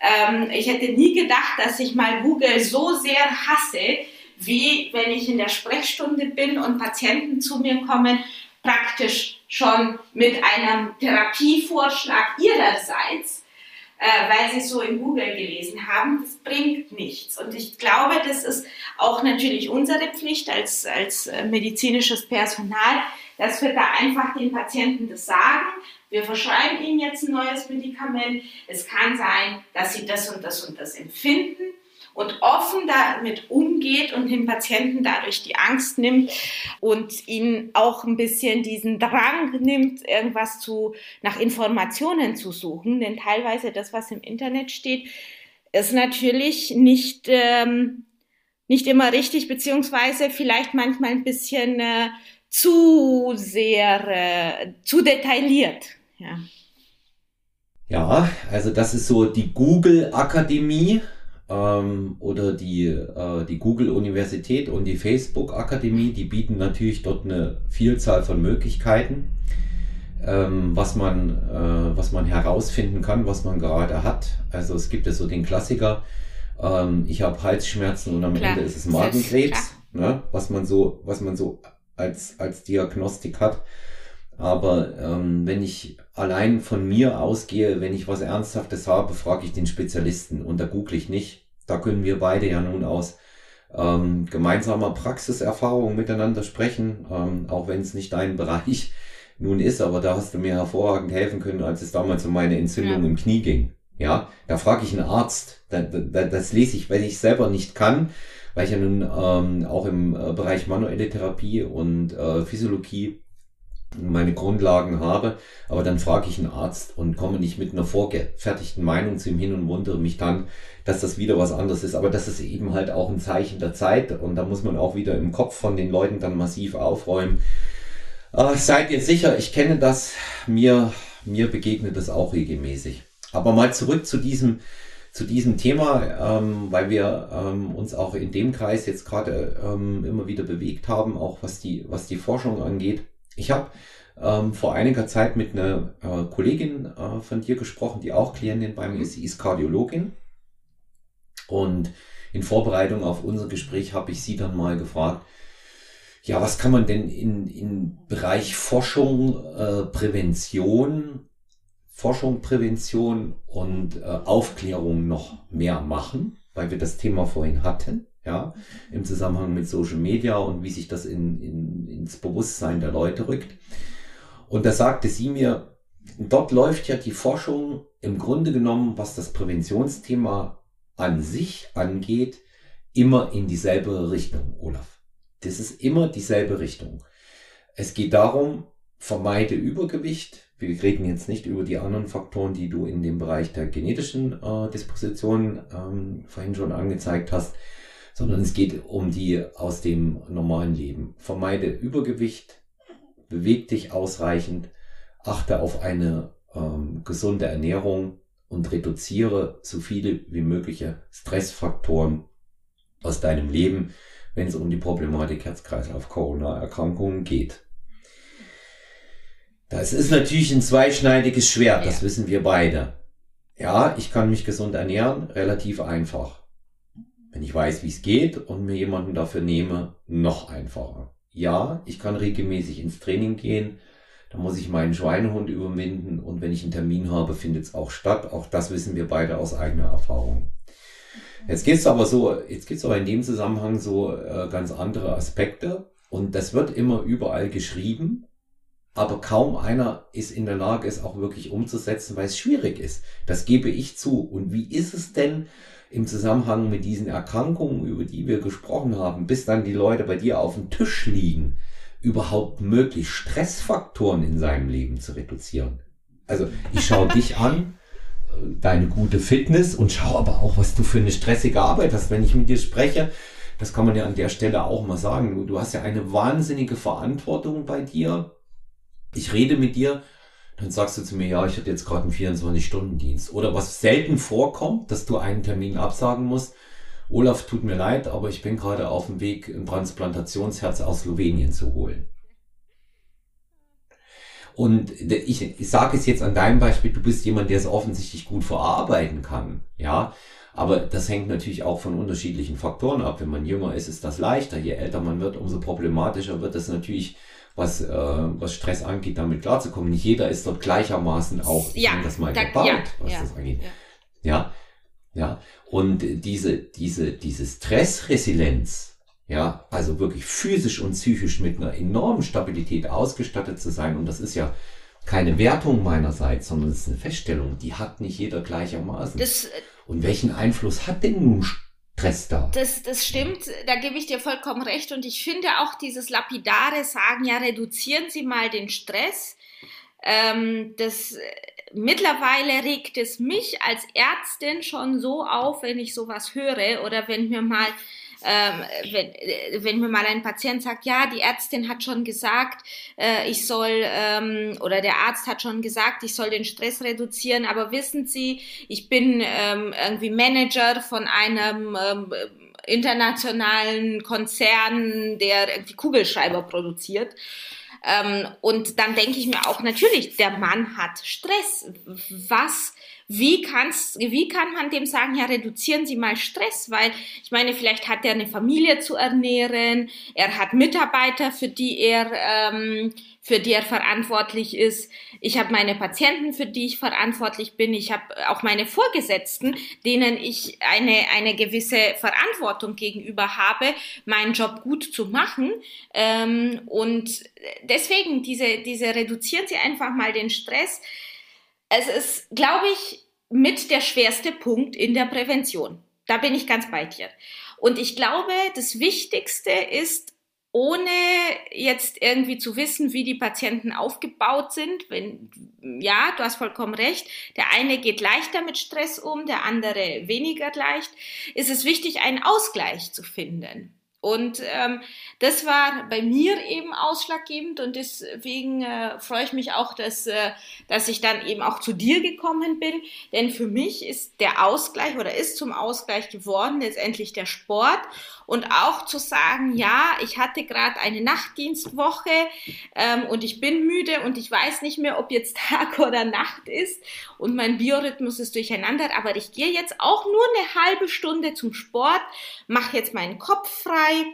Ähm, ich hätte nie gedacht, dass ich mal Google so sehr hasse, wie wenn ich in der Sprechstunde bin und Patienten zu mir kommen, praktisch schon mit einem Therapievorschlag ihrerseits, äh, weil sie so in Google gelesen haben, das bringt nichts. Und ich glaube, das ist auch natürlich unsere Pflicht als, als äh, medizinisches Personal, dass wir da einfach den Patienten das sagen. Wir verschreiben ihnen jetzt ein neues Medikament. Es kann sein, dass sie das und das und das empfinden und offen damit umgeht und dem Patienten dadurch die Angst nimmt und ihn auch ein bisschen diesen Drang nimmt, irgendwas zu, nach Informationen zu suchen. Denn teilweise das, was im Internet steht, ist natürlich nicht, ähm, nicht immer richtig, beziehungsweise vielleicht manchmal ein bisschen äh, zu sehr, äh, zu detailliert. Ja. ja, also das ist so die Google Akademie ähm, oder die, äh, die Google-Universität und die Facebook-Akademie, die bieten natürlich dort eine Vielzahl von Möglichkeiten, ähm, was, man, äh, was man herausfinden kann, was man gerade hat. Also es gibt ja so den Klassiker, ähm, ich habe Halsschmerzen und am Klar. Ende ist es Magenkrebs, ne? was man so, was man so als, als Diagnostik hat. Aber ähm, wenn ich allein von mir ausgehe, wenn ich was Ernsthaftes habe, frage ich den Spezialisten und da google ich nicht. Da können wir beide ja nun aus ähm, gemeinsamer Praxiserfahrung miteinander sprechen, ähm, auch wenn es nicht dein (laughs) Bereich nun ist, aber da hast du mir hervorragend helfen können, als es damals um meine Entzündung ja. im Knie ging. Ja, da frage ich einen Arzt. Da, da, das lese ich, wenn ich selber nicht kann, weil ich ja nun ähm, auch im äh, Bereich manuelle Therapie und äh, Physiologie meine Grundlagen habe, aber dann frage ich einen Arzt und komme nicht mit einer vorgefertigten Meinung zu ihm hin und wundere mich dann, dass das wieder was anderes ist. Aber das ist eben halt auch ein Zeichen der Zeit und da muss man auch wieder im Kopf von den Leuten dann massiv aufräumen. Äh, seid ihr sicher, ich kenne das, mir, mir begegnet das auch regelmäßig. Aber mal zurück zu diesem, zu diesem Thema, ähm, weil wir ähm, uns auch in dem Kreis jetzt gerade ähm, immer wieder bewegt haben, auch was die, was die Forschung angeht. Ich habe ähm, vor einiger Zeit mit einer äh, Kollegin äh, von dir gesprochen, die auch Klientin bei mir ist, sie ist Kardiologin. Und in Vorbereitung auf unser Gespräch habe ich sie dann mal gefragt, ja, was kann man denn in, in Bereich Forschung, äh, Prävention, Forschung, Prävention und äh, Aufklärung noch mehr machen, weil wir das Thema vorhin hatten, ja, im Zusammenhang mit Social Media und wie sich das in, in, ins Bewusstsein der Leute rückt. Und da sagte sie mir, dort läuft ja die Forschung im Grunde genommen, was das Präventionsthema an sich angeht, immer in dieselbe Richtung, Olaf. Das ist immer dieselbe Richtung. Es geht darum, vermeide Übergewicht. Wir reden jetzt nicht über die anderen Faktoren, die du in dem Bereich der genetischen äh, Disposition ähm, vorhin schon angezeigt hast, sondern es geht um die aus dem normalen Leben. Vermeide Übergewicht, beweg dich ausreichend, achte auf eine ähm, gesunde Ernährung, und reduziere so viele wie mögliche Stressfaktoren aus deinem Leben, wenn es um die Problematik Herz-Kreislauf-Corona-Erkrankungen geht. Das ist natürlich ein zweischneidiges Schwert, das ja. wissen wir beide. Ja, ich kann mich gesund ernähren, relativ einfach. Wenn ich weiß, wie es geht und mir jemanden dafür nehme, noch einfacher. Ja, ich kann regelmäßig ins Training gehen, da muss ich meinen Schweinehund überwinden und wenn ich einen Termin habe, findet es auch statt. Auch das wissen wir beide aus eigener Erfahrung. Jetzt geht's aber so, jetzt geht's aber in dem Zusammenhang so äh, ganz andere Aspekte und das wird immer überall geschrieben, aber kaum einer ist in der Lage, es auch wirklich umzusetzen, weil es schwierig ist. Das gebe ich zu. Und wie ist es denn im Zusammenhang mit diesen Erkrankungen, über die wir gesprochen haben, bis dann die Leute bei dir auf dem Tisch liegen? überhaupt möglich, Stressfaktoren in seinem Leben zu reduzieren? Also ich schaue dich (laughs) an, deine gute Fitness und schaue aber auch, was du für eine stressige Arbeit hast. Wenn ich mit dir spreche, das kann man ja an der Stelle auch mal sagen, du, du hast ja eine wahnsinnige Verantwortung bei dir. Ich rede mit dir, dann sagst du zu mir, ja, ich hatte jetzt gerade einen 24-Stunden-Dienst. Oder was selten vorkommt, dass du einen Termin absagen musst, Olaf, tut mir leid, aber ich bin gerade auf dem Weg, ein Transplantationsherz aus Slowenien zu holen. Und ich, ich sage es jetzt an deinem Beispiel, du bist jemand, der es offensichtlich gut verarbeiten kann, ja. Aber das hängt natürlich auch von unterschiedlichen Faktoren ab. Wenn man jünger ist, ist das leichter. Je älter man wird, umso problematischer wird es natürlich, was, äh, was Stress angeht, damit klarzukommen. Nicht jeder ist dort gleichermaßen auch, ja, das mal da, gebaut, ja, was ja, das angeht. Ja. ja. Ja, und diese, diese, diese Stressresilienz, ja, also wirklich physisch und psychisch mit einer enormen Stabilität ausgestattet zu sein, und das ist ja keine Wertung meinerseits, sondern es ist eine Feststellung, die hat nicht jeder gleichermaßen. Das, und welchen Einfluss hat denn nun Stress da? Das, das stimmt, da gebe ich dir vollkommen recht. Und ich finde auch dieses lapidare Sagen, ja, reduzieren Sie mal den Stress. Ähm, das mittlerweile regt es mich als Ärztin schon so auf, wenn ich sowas höre oder wenn mir mal ähm, wenn, wenn mir mal ein Patient sagt, ja, die Ärztin hat schon gesagt, äh, ich soll, ähm, oder der Arzt hat schon gesagt, ich soll den Stress reduzieren, aber wissen Sie, ich bin ähm, irgendwie Manager von einem ähm, internationalen Konzern, der irgendwie Kugelschreiber produziert. Ähm, und dann denke ich mir auch, natürlich, der Mann hat Stress. Was wie, kann's, wie kann man dem sagen, ja, reduzieren Sie mal Stress, weil ich meine, vielleicht hat er eine Familie zu ernähren, er hat Mitarbeiter, für die er, ähm, für die er verantwortlich ist. Ich habe meine Patienten, für die ich verantwortlich bin. Ich habe auch meine Vorgesetzten, denen ich eine, eine gewisse Verantwortung gegenüber habe, meinen Job gut zu machen. Ähm, und deswegen, diese, diese reduzieren Sie einfach mal den Stress es ist, glaube ich, mit der schwerste Punkt in der Prävention. Da bin ich ganz bei dir. Und ich glaube, das Wichtigste ist, ohne jetzt irgendwie zu wissen, wie die Patienten aufgebaut sind, wenn, ja, du hast vollkommen recht, der eine geht leichter mit Stress um, der andere weniger leicht, ist es wichtig, einen Ausgleich zu finden. Und ähm, das war bei mir eben ausschlaggebend und deswegen äh, freue ich mich auch, dass, äh, dass ich dann eben auch zu dir gekommen bin. Denn für mich ist der Ausgleich oder ist zum Ausgleich geworden letztendlich der Sport und auch zu sagen, ja, ich hatte gerade eine Nachtdienstwoche ähm, und ich bin müde und ich weiß nicht mehr, ob jetzt (laughs) Tag oder Nacht ist. Und mein Biorhythmus ist durcheinander, aber ich gehe jetzt auch nur eine halbe Stunde zum Sport, mache jetzt meinen Kopf frei,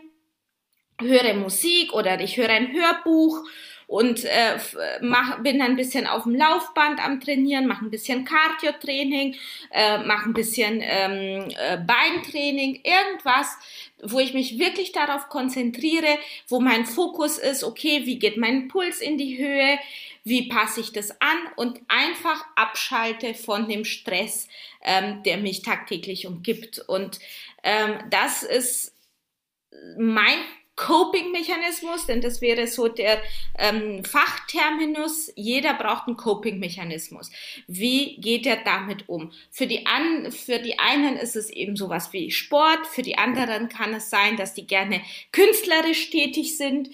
höre Musik oder ich höre ein Hörbuch und äh, mach, bin dann ein bisschen auf dem Laufband am Trainieren, mache ein bisschen Cardio-Training, äh, mache ein bisschen ähm, äh, Beintraining, irgendwas, wo ich mich wirklich darauf konzentriere, wo mein Fokus ist, okay, wie geht mein Puls in die Höhe, wie passe ich das an und einfach abschalte von dem Stress, ähm, der mich tagtäglich umgibt. Und ähm, das ist mein Coping-Mechanismus, denn das wäre so der ähm, Fachterminus. Jeder braucht einen Coping-Mechanismus. Wie geht er damit um? Für die, an, für die einen ist es eben sowas wie Sport, für die anderen kann es sein, dass die gerne künstlerisch tätig sind,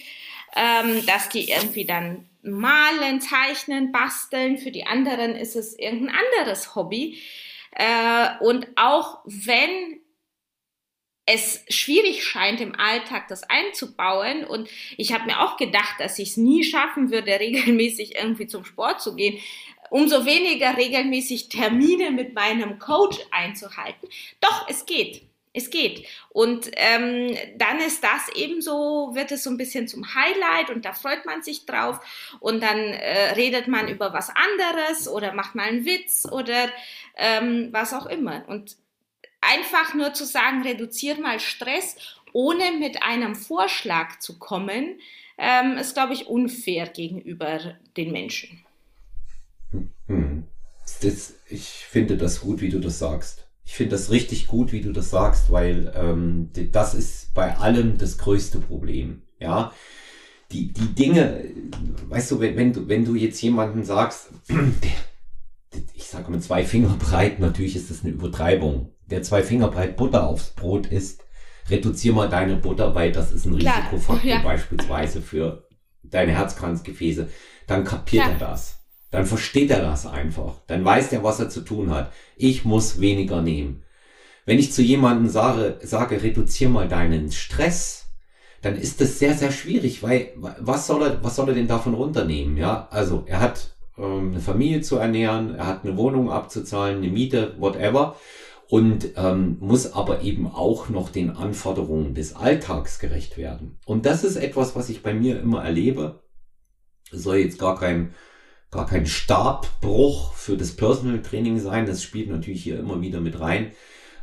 ähm, dass die irgendwie dann malen, zeichnen, basteln. Für die anderen ist es irgendein anderes Hobby. Äh, und auch wenn es schwierig scheint im Alltag das einzubauen und ich habe mir auch gedacht, dass ich es nie schaffen würde, (laughs) regelmäßig irgendwie zum Sport zu gehen, umso weniger regelmäßig Termine mit meinem Coach einzuhalten. Doch, es geht. Es geht. Und ähm, dann ist das ebenso, wird es so ein bisschen zum Highlight und da freut man sich drauf. Und dann äh, redet man über was anderes oder macht mal einen Witz oder ähm, was auch immer. Und einfach nur zu sagen, reduziere mal Stress, ohne mit einem Vorschlag zu kommen, ähm, ist, glaube ich, unfair gegenüber den Menschen. Hm. Das, ich finde das gut, wie du das sagst. Ich finde das richtig gut, wie du das sagst, weil ähm, das ist bei allem das größte Problem. Ja, die, die Dinge, weißt du, wenn, wenn du, wenn du jetzt jemanden sagst, (clears throat) ich sage mal zwei Finger breit, natürlich ist das eine Übertreibung, der zwei Finger breit Butter aufs Brot isst, reduzier mal deine Butter, weil das ist ein Klar. Risikofaktor (laughs) ja. beispielsweise für deine Herzkranzgefäße, dann kapiert Klar. er das. Dann versteht er das einfach. Dann weiß er, was er zu tun hat. Ich muss weniger nehmen. Wenn ich zu jemandem sage, sage, reduzier mal deinen Stress, dann ist das sehr, sehr schwierig, weil was soll er, was soll er denn davon runternehmen? Ja, also er hat ähm, eine Familie zu ernähren, er hat eine Wohnung abzuzahlen, eine Miete, whatever und ähm, muss aber eben auch noch den Anforderungen des Alltags gerecht werden. Und das ist etwas, was ich bei mir immer erlebe. Es soll jetzt gar kein, gar kein Starbbruch für das Personal Training sein. Das spielt natürlich hier immer wieder mit rein.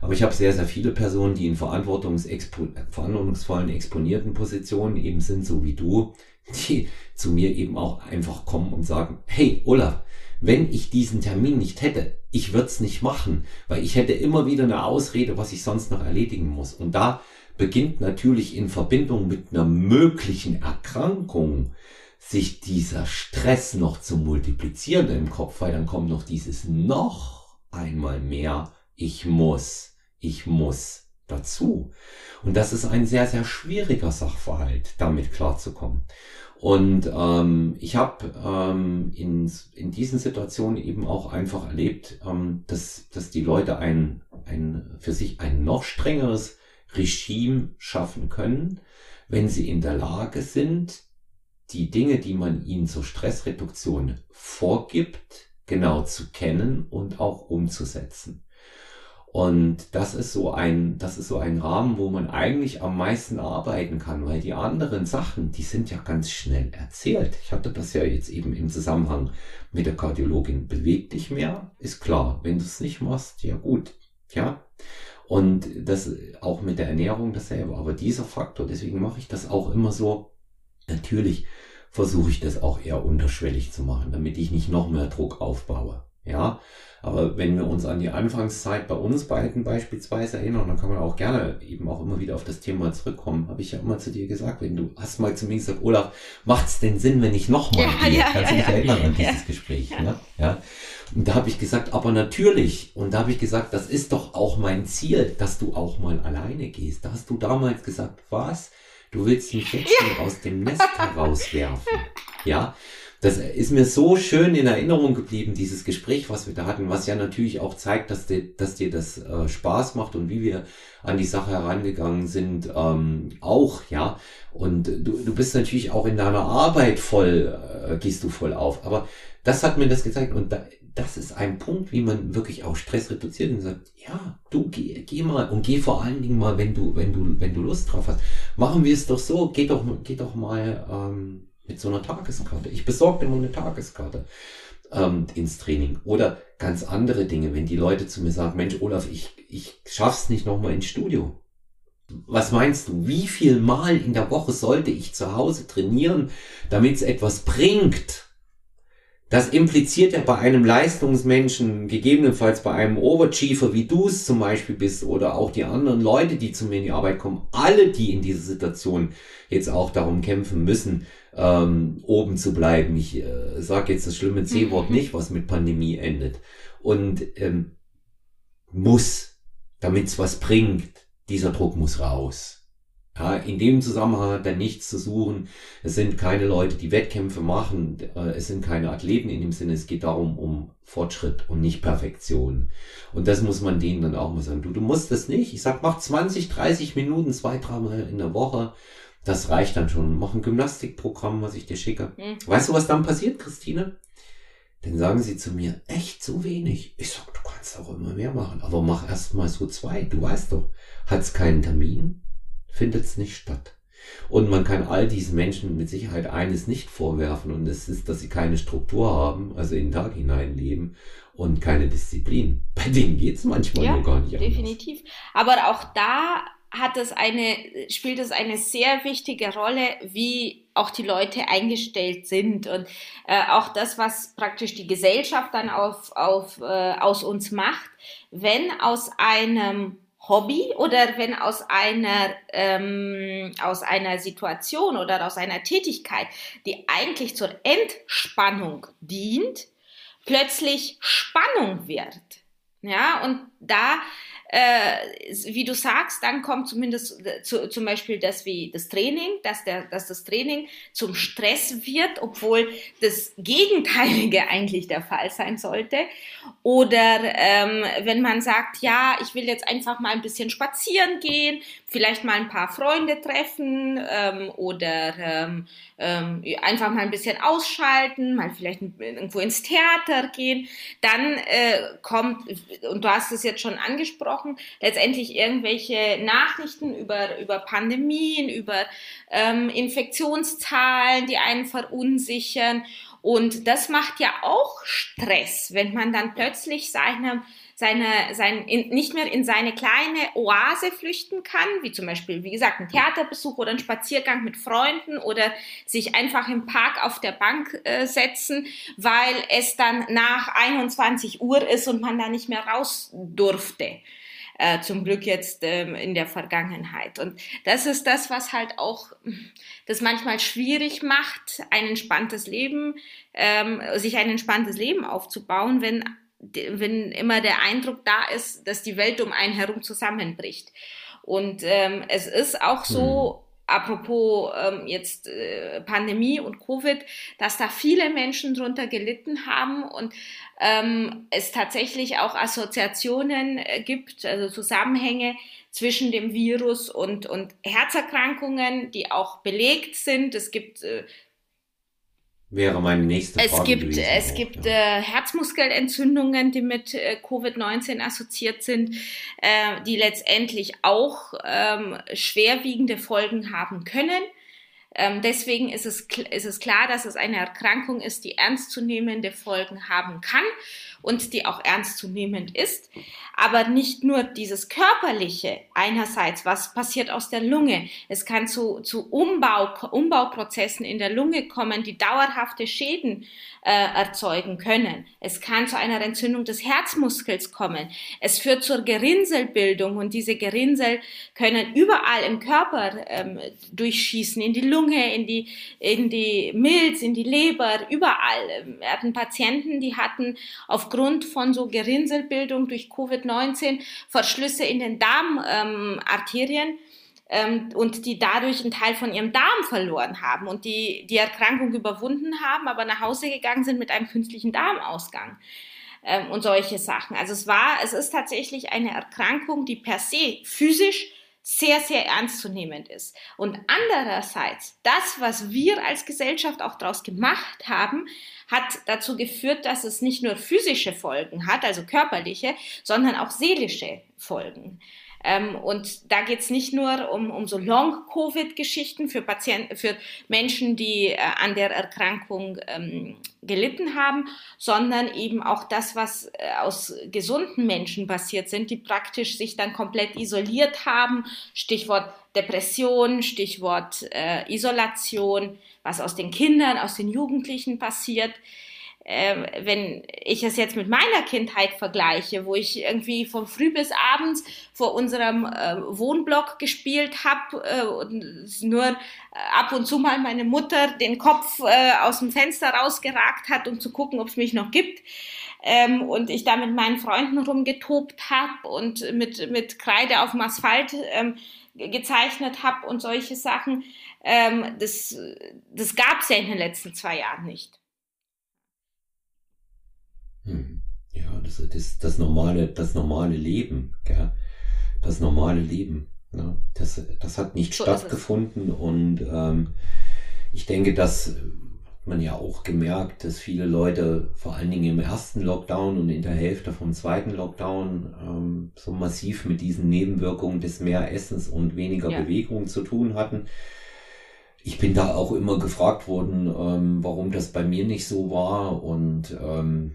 Aber ich habe sehr, sehr viele Personen, die in verantwortungsvollen, exponierten Positionen eben sind, so wie du, die zu mir eben auch einfach kommen und sagen, hey, Olaf, wenn ich diesen Termin nicht hätte, ich würde es nicht machen, weil ich hätte immer wieder eine Ausrede, was ich sonst noch erledigen muss. Und da beginnt natürlich in Verbindung mit einer möglichen Erkrankung sich dieser Stress noch zu multiplizieren im Kopf, weil dann kommt noch dieses noch einmal mehr, ich muss, ich muss dazu. Und das ist ein sehr, sehr schwieriger Sachverhalt, damit klarzukommen. Und ähm, ich habe ähm, in, in diesen Situationen eben auch einfach erlebt, ähm, dass, dass die Leute ein, ein, für sich ein noch strengeres Regime schaffen können, wenn sie in der Lage sind, die Dinge, die man ihnen zur Stressreduktion vorgibt, genau zu kennen und auch umzusetzen. Und das ist so ein, das ist so ein Rahmen, wo man eigentlich am meisten arbeiten kann, weil die anderen Sachen, die sind ja ganz schnell erzählt. Ich hatte das ja jetzt eben im Zusammenhang mit der Kardiologin. Beweg dich mehr, ist klar. Wenn du es nicht machst, ja gut, ja. Und das auch mit der Ernährung dasselbe. Aber dieser Faktor, deswegen mache ich das auch immer so. Natürlich versuche ich das auch eher unterschwellig zu machen, damit ich nicht noch mehr Druck aufbaue. Ja, aber wenn wir uns an die Anfangszeit bei uns beiden beispielsweise erinnern, dann kann man auch gerne eben auch immer wieder auf das Thema zurückkommen. Habe ich ja immer zu dir gesagt, wenn du hast mal zu mir gesagt, Olaf, macht es denn Sinn, wenn ich nochmal ja, gehe? Ja, Kannst du ja, dich erinnern an dieses Gespräch? Ne? Ja. Und da habe ich gesagt, aber natürlich. Und da habe ich gesagt, das ist doch auch mein Ziel, dass du auch mal alleine gehst. Da hast du damals gesagt, was? Du willst mich jetzt schon aus dem Nest herauswerfen. Ja, das ist mir so schön in Erinnerung geblieben, dieses Gespräch, was wir da hatten, was ja natürlich auch zeigt, dass dir, dass dir das äh, Spaß macht und wie wir an die Sache herangegangen sind, ähm, auch, ja. Und du, du bist natürlich auch in deiner Arbeit voll, äh, gehst du voll auf. Aber das hat mir das gezeigt und da, das ist ein Punkt, wie man wirklich auch Stress reduziert und sagt, ja, du geh, geh mal und geh vor allen Dingen mal, wenn du, wenn du, wenn du Lust drauf hast. Machen wir es doch so, geh doch, geh doch mal, ähm, mit so einer Tageskarte. Ich besorge immer eine Tageskarte ähm, ins Training. Oder ganz andere Dinge, wenn die Leute zu mir sagen, Mensch, Olaf, ich, ich schaff's nicht nochmal ins Studio. Was meinst du, wie viel Mal in der Woche sollte ich zu Hause trainieren, damit es etwas bringt? Das impliziert ja bei einem Leistungsmenschen, gegebenenfalls bei einem Overchiefer, wie du es zum Beispiel bist, oder auch die anderen Leute, die zu mir in die Arbeit kommen, alle, die in dieser Situation jetzt auch darum kämpfen müssen, ähm, oben zu bleiben. Ich äh, sage jetzt das schlimme C-Wort mhm. (laughs) nicht, was mit Pandemie endet. Und ähm, muss, damit es was bringt, dieser Druck muss raus. Ja, in dem Zusammenhang hat er nichts zu suchen. Es sind keine Leute, die Wettkämpfe machen. Äh, es sind keine Athleten in dem Sinne. Es geht darum, um Fortschritt und nicht Perfektion. Und das muss man denen dann auch mal sagen. Du, du musst das nicht. Ich sag, mach 20, 30 Minuten, zwei, dreimal in der Woche. Das reicht dann schon. Mach ein Gymnastikprogramm, was ich dir schicke. Mhm. Weißt du, was dann passiert, Christine? Dann sagen sie zu mir, echt zu wenig. Ich sag, du kannst auch immer mehr machen, aber mach erst mal so zwei. Du weißt doch, hat's keinen Termin, findet's nicht statt. Und man kann all diesen Menschen mit Sicherheit eines nicht vorwerfen und es ist, dass sie keine Struktur haben, also in den Tag hinein leben und keine Disziplin. (laughs) Bei denen geht's manchmal ja, nur gar nicht anders. Definitiv. Aber auch da hat es eine, spielt es eine sehr wichtige Rolle, wie auch die Leute eingestellt sind und äh, auch das, was praktisch die Gesellschaft dann auf, auf, äh, aus uns macht, wenn aus einem Hobby oder wenn aus einer, ähm, aus einer Situation oder aus einer Tätigkeit, die eigentlich zur Entspannung dient, plötzlich Spannung wird. Ja, und da wie du sagst, dann kommt zumindest äh, zu, zum Beispiel das wie das Training, dass, der, dass das Training zum Stress wird, obwohl das Gegenteilige (laughs) eigentlich der Fall sein sollte. Oder ähm, wenn man sagt, ja, ich will jetzt einfach mal ein bisschen spazieren gehen, vielleicht mal ein paar Freunde treffen ähm, oder ähm, ähm, einfach mal ein bisschen ausschalten, mal vielleicht irgendwo ins Theater gehen, dann äh, kommt, und du hast es jetzt schon angesprochen, letztendlich irgendwelche Nachrichten über, über Pandemien, über ähm, Infektionszahlen, die einen verunsichern. Und das macht ja auch Stress, wenn man dann plötzlich seinem seine, sein, in, nicht mehr in seine kleine Oase flüchten kann, wie zum Beispiel, wie gesagt, ein Theaterbesuch oder ein Spaziergang mit Freunden oder sich einfach im Park auf der Bank äh, setzen, weil es dann nach 21 Uhr ist und man da nicht mehr raus durfte. Äh, zum Glück jetzt ähm, in der Vergangenheit. Und das ist das, was halt auch das manchmal schwierig macht, ein entspanntes Leben, ähm, sich ein entspanntes Leben aufzubauen, wenn wenn immer der Eindruck da ist, dass die Welt um einen herum zusammenbricht. Und ähm, es ist auch so, mhm. Apropos ähm, jetzt äh, Pandemie und Covid, dass da viele Menschen drunter gelitten haben und ähm, es tatsächlich auch Assoziationen äh, gibt, also Zusammenhänge zwischen dem Virus und, und Herzerkrankungen, die auch belegt sind. Es gibt äh, wäre meine nächste Frage. Es gibt, gewesen, es auch, gibt ja. äh, Herzmuskelentzündungen, die mit äh, Covid-19 assoziiert sind, äh, die letztendlich auch ähm, schwerwiegende Folgen haben können. Ähm, deswegen ist es, ist es klar, dass es eine Erkrankung ist, die ernstzunehmende Folgen haben kann und die auch ernstzunehmend ist. Aber nicht nur dieses körperliche einerseits, was passiert aus der Lunge. Es kann zu, zu Umbau, Umbauprozessen in der Lunge kommen, die dauerhafte Schäden äh, erzeugen können. Es kann zu einer Entzündung des Herzmuskels kommen. Es führt zur Gerinnselbildung und diese Gerinnsel können überall im Körper ähm, durchschießen, in die Lunge, in die, in die Milz, in die Leber, überall. Wir hatten Patienten, die hatten aufgrund von so Gerinnselbildung durch Covid-19 Verschlüsse in den Darmarterien. Ähm, ähm, und die dadurch einen Teil von ihrem Darm verloren haben und die die Erkrankung überwunden haben, aber nach Hause gegangen sind mit einem künstlichen Darmausgang ähm, und solche Sachen. Also es war, es ist tatsächlich eine Erkrankung, die per se physisch sehr, sehr ernstzunehmend ist. Und andererseits, das, was wir als Gesellschaft auch daraus gemacht haben, hat dazu geführt, dass es nicht nur physische Folgen hat, also körperliche, sondern auch seelische Folgen. Ähm, und da geht es nicht nur um, um so Long-Covid-Geschichten für Patienten, für Menschen, die äh, an der Erkrankung ähm, gelitten haben, sondern eben auch das, was äh, aus gesunden Menschen passiert sind, die praktisch sich dann komplett isoliert haben. Stichwort Depression, Stichwort äh, Isolation, was aus den Kindern, aus den Jugendlichen passiert äh, wenn ich es jetzt mit meiner Kindheit vergleiche, wo ich irgendwie von früh bis abends vor unserem äh, Wohnblock gespielt habe äh, und nur äh, ab und zu mal meine Mutter den Kopf äh, aus dem Fenster rausgeragt hat, um zu gucken, ob es mich noch gibt. Ähm, und ich da mit meinen Freunden rumgetobt habe und mit, mit Kreide auf dem Asphalt ähm, gezeichnet habe und solche Sachen. Ähm, das das gab es ja in den letzten zwei Jahren nicht. Hm. Ja, das ist das normale, das normale Leben, gell? Das normale Leben. Ne? Das, das hat nicht so stattgefunden und ähm, ich denke, dass hat man ja auch gemerkt, dass viele Leute vor allen Dingen im ersten Lockdown und in der Hälfte vom zweiten Lockdown ähm, so massiv mit diesen Nebenwirkungen des Mehressens und weniger ja. Bewegung zu tun hatten. Ich bin da auch immer gefragt worden, ähm, warum das bei mir nicht so war und ähm,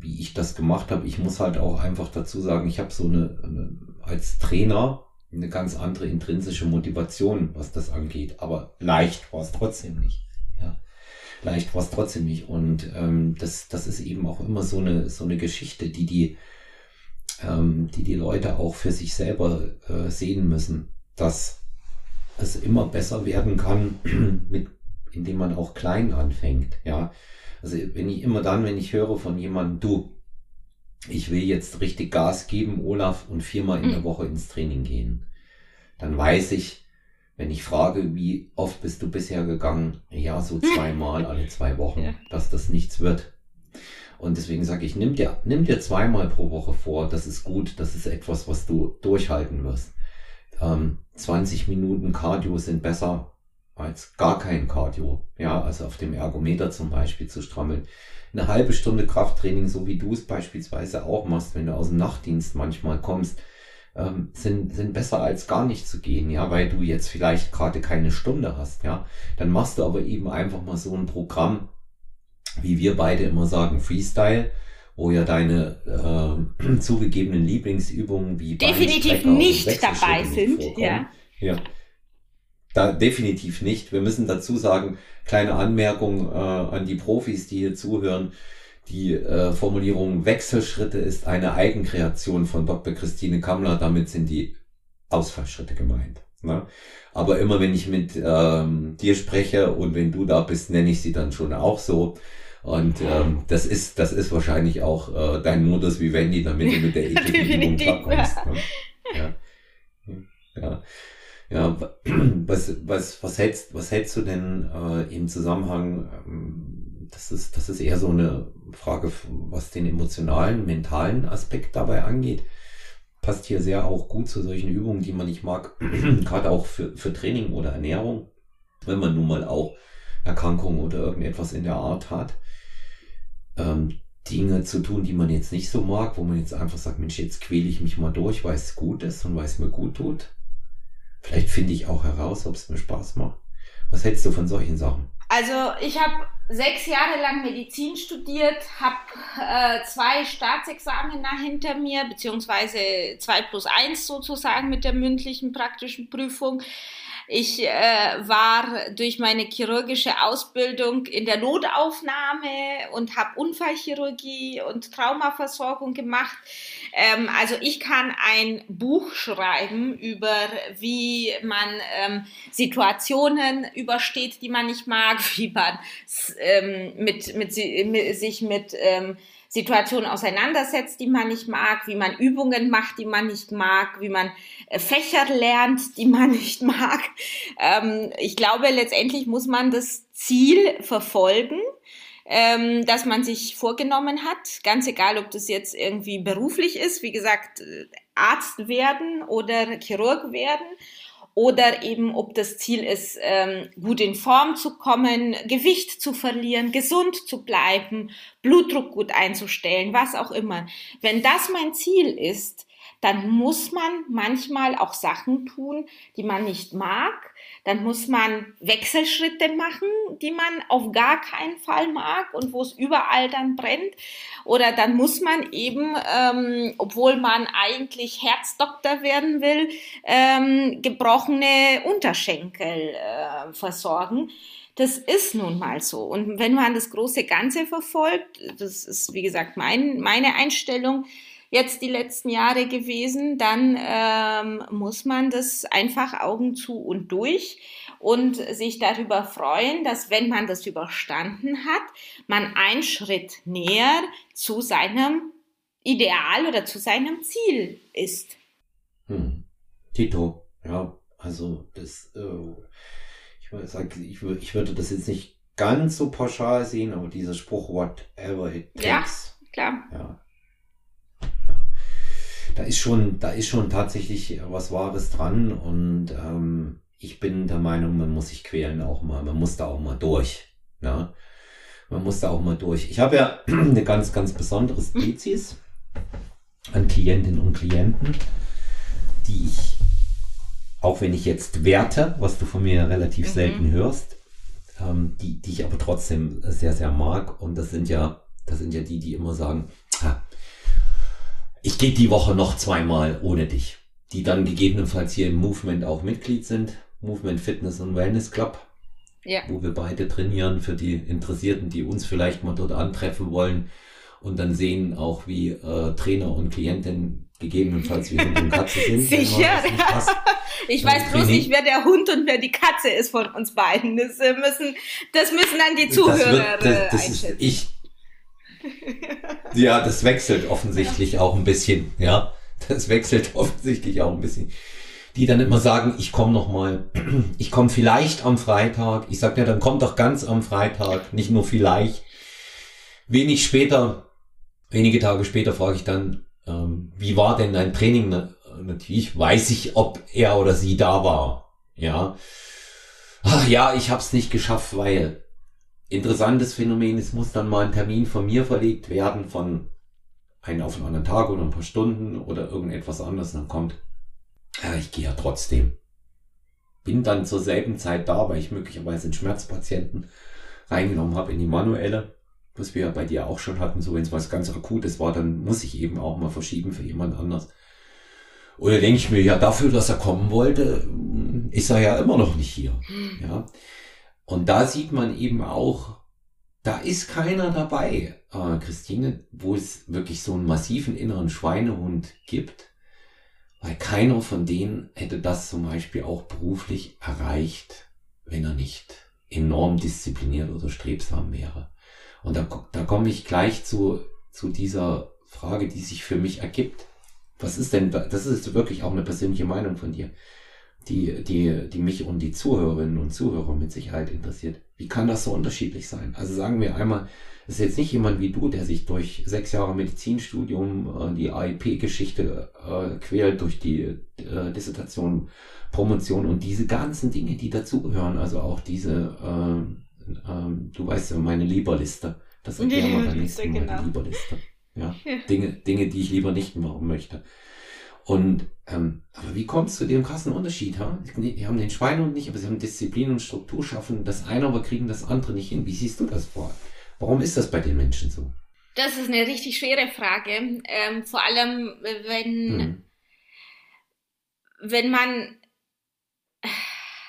wie ich das gemacht habe. Ich muss halt auch einfach dazu sagen, ich habe so eine, eine, als Trainer eine ganz andere intrinsische Motivation, was das angeht. Aber leicht war es trotzdem nicht. Ja, leicht war es trotzdem nicht. Und ähm, das, das ist eben auch immer so eine so eine Geschichte, die die ähm, die die Leute auch für sich selber äh, sehen müssen, dass es immer besser werden kann, (clears throat) mit indem man auch klein anfängt. Ja, also wenn ich immer dann, wenn ich höre von jemandem, du, ich will jetzt richtig Gas geben, Olaf, und viermal in der mhm. Woche ins Training gehen, dann weiß ich, wenn ich frage, wie oft bist du bisher gegangen, ja, so (laughs) zweimal alle zwei Wochen, ja. dass das nichts wird. Und deswegen sage ich, nimm dir, nimm dir zweimal pro Woche vor, das ist gut, das ist etwas, was du durchhalten wirst. Ähm, 20 Minuten Cardio sind besser als gar kein Cardio, ja, also auf dem Ergometer zum Beispiel zu strammeln. Eine halbe Stunde Krafttraining, so wie du es beispielsweise auch machst, wenn du aus dem Nachtdienst manchmal kommst, ähm, sind, sind besser als gar nicht zu gehen, ja, weil du jetzt vielleicht gerade keine Stunde hast, ja. Dann machst du aber eben einfach mal so ein Programm, wie wir beide immer sagen, Freestyle, wo ja deine äh, (clears throat) zugegebenen Lieblingsübungen wie definitiv nicht dabei sind, ja. Ja, da definitiv nicht. Wir müssen dazu sagen, kleine Anmerkung äh, an die Profis, die hier zuhören. Die äh, Formulierung Wechselschritte ist eine Eigenkreation von Dr. Christine Kammler. Damit sind die Ausfallschritte gemeint. Ne? Aber immer wenn ich mit ähm, dir spreche und wenn du da bist, nenne ich sie dann schon auch so. Und ähm, das ist das ist wahrscheinlich auch äh, dein Modus wie Wendy, damit du mit der (laughs) ekligen klarkommst. Ne? Ja. ja. Ja, (clears throat) was, was, was hältst, was hältst du denn äh, im Zusammenhang, ähm, das ist, das ist eher so eine Frage, was den emotionalen, mentalen Aspekt dabei angeht. Passt hier sehr auch gut zu solchen Übungen, die man nicht mag, (clears throat) gerade auch für, für Training oder Ernährung. Wenn man nun mal auch Erkrankung oder irgendetwas in der Art hat, ähm, Dinge zu tun, die man jetzt nicht so mag, wo man jetzt einfach sagt, Mensch, jetzt quäle ich mich mal durch, weil es gut ist und weil es mir gut tut. Vielleicht finde ich auch heraus, ob es mir Spaß macht. Was hältst du von solchen Sachen? Also ich habe sechs Jahre lang Medizin studiert, habe äh, zwei Staatsexamina hinter mir, beziehungsweise zwei plus eins sozusagen mit der mündlichen praktischen Prüfung. Ich äh, war durch meine chirurgische Ausbildung in der Notaufnahme und habe Unfallchirurgie und Traumaversorgung gemacht. Ähm, also ich kann ein Buch schreiben über, wie man ähm, Situationen übersteht, die man nicht mag, (laughs) wie man ähm, mit, mit, mit, sich mit ähm, Situationen auseinandersetzt, die man nicht mag, wie man Übungen macht, die man nicht mag, wie man äh, Fächer lernt, die man (laughs) nicht mag. Ähm, ich glaube, letztendlich muss man das Ziel verfolgen, ähm, das man sich vorgenommen hat. Ganz egal, ob das jetzt irgendwie beruflich ist, wie gesagt, Arzt werden oder Chirurg werden oder eben ob das Ziel ist, ähm, gut in Form zu kommen, Gewicht zu verlieren, gesund zu bleiben, Blutdruck gut einzustellen, was auch immer. Wenn das mein Ziel ist, dann muss man manchmal auch Sachen tun, die man nicht mag, dann muss man Wechselschritte machen, die man auf gar keinen Fall mag und wo es überall dann brennt. Oder dann muss man eben, ähm, obwohl man eigentlich Herzdoktor werden will, ähm, gebrochene Unterschenkel äh, versorgen. Das ist nun mal so. Und wenn man das große Ganze verfolgt, das ist wie gesagt mein, meine Einstellung, jetzt die letzten Jahre gewesen, dann ähm, muss man das einfach Augen zu und durch und sich darüber freuen, dass wenn man das überstanden hat, man einen Schritt näher zu seinem Ideal oder zu seinem Ziel ist. Hm. Tito, ja, also das, äh, ich, sag, ich, ich würde das jetzt nicht ganz so pauschal sehen, aber dieser Spruch, whatever it takes. Ja, klar. Ja, da ist schon, da ist schon tatsächlich was Wahres dran und ähm, ich bin der Meinung, man muss sich quälen auch mal, man muss da auch mal durch. Ja? Man muss da auch mal durch. Ich habe ja (clears throat) eine ganz, ganz besondere Spezies an Klientinnen und Klienten, die ich, auch wenn ich jetzt werte, was du von mir relativ mhm. selten hörst, ähm, die, die ich aber trotzdem sehr, sehr mag. Und das sind ja, das sind ja die, die immer sagen, ah, ich gehe die Woche noch zweimal ohne dich, die dann gegebenenfalls hier im Movement auch Mitglied sind. Movement Fitness und Wellness Club, ja. wo wir beide trainieren für die Interessierten, die uns vielleicht mal dort antreffen wollen und dann sehen auch, wie äh, Trainer und Klientin gegebenenfalls wie Hund und Katze sind. (laughs) Sicher. (laughs) Ich weiß bloß nicht, wer der Hund und wer die Katze ist von uns beiden. Das äh, müssen, das müssen dann die Zuhörer das wird, das, das einschätzen. Ist, ich ja, das wechselt offensichtlich ja. auch ein bisschen. Ja, das wechselt offensichtlich auch ein bisschen. Die dann immer sagen, ich komme noch mal, (clears throat) ich komme vielleicht am Freitag. Ich sage ja, dann kommt doch ganz am Freitag, nicht nur vielleicht. Wenig später, wenige Tage später frage ich dann, ähm, wie war denn dein Training? Natürlich weiß ich, ob er oder sie da war. Ja, Ach, ja, ich habe es nicht geschafft, weil interessantes Phänomen, es muss dann mal ein Termin von mir verlegt werden, von einen auf einen anderen Tag oder ein paar Stunden oder irgendetwas anderes, dann kommt, ja, ich gehe ja trotzdem. Bin dann zur selben Zeit da, weil ich möglicherweise einen Schmerzpatienten reingenommen habe in die manuelle, was wir ja bei dir auch schon hatten, so wenn es was ganz Akutes war, dann muss ich eben auch mal verschieben für jemand anders. Oder denke ich mir, ja, dafür, dass er kommen wollte, ist er ja immer noch nicht hier. Ja. Und da sieht man eben auch, da ist keiner dabei, äh, Christine, wo es wirklich so einen massiven inneren Schweinehund gibt, weil keiner von denen hätte das zum Beispiel auch beruflich erreicht, wenn er nicht enorm diszipliniert oder strebsam wäre. Und da, da komme ich gleich zu, zu dieser Frage, die sich für mich ergibt. Was ist denn, das ist wirklich auch eine persönliche Meinung von dir die, die, die mich und die Zuhörerinnen und Zuhörer mit Sicherheit interessiert. Wie kann das so unterschiedlich sein? Also sagen wir einmal, es ist jetzt nicht jemand wie du, der sich durch sechs Jahre Medizinstudium äh, die AIP-Geschichte äh, quält, durch die äh, Dissertation, Promotion und diese ganzen Dinge, die dazugehören, also auch diese, äh, ähm, du weißt ja meine Lieberliste. Das erklären wir dann nächstes Mal, genau. die Lieberliste. Ja? ja? (laughs) Dinge, Dinge, die ich lieber nicht machen möchte. Und ähm, aber wie kommt es zu dem krassen Unterschied? Ha? Die haben den Schweinehund nicht, aber sie haben Disziplin und Struktur schaffen das eine, aber kriegen das andere nicht hin. Wie siehst du das vor? Warum ist das bei den Menschen so? Das ist eine richtig schwere Frage. Ähm, vor allem, wenn, hm. wenn man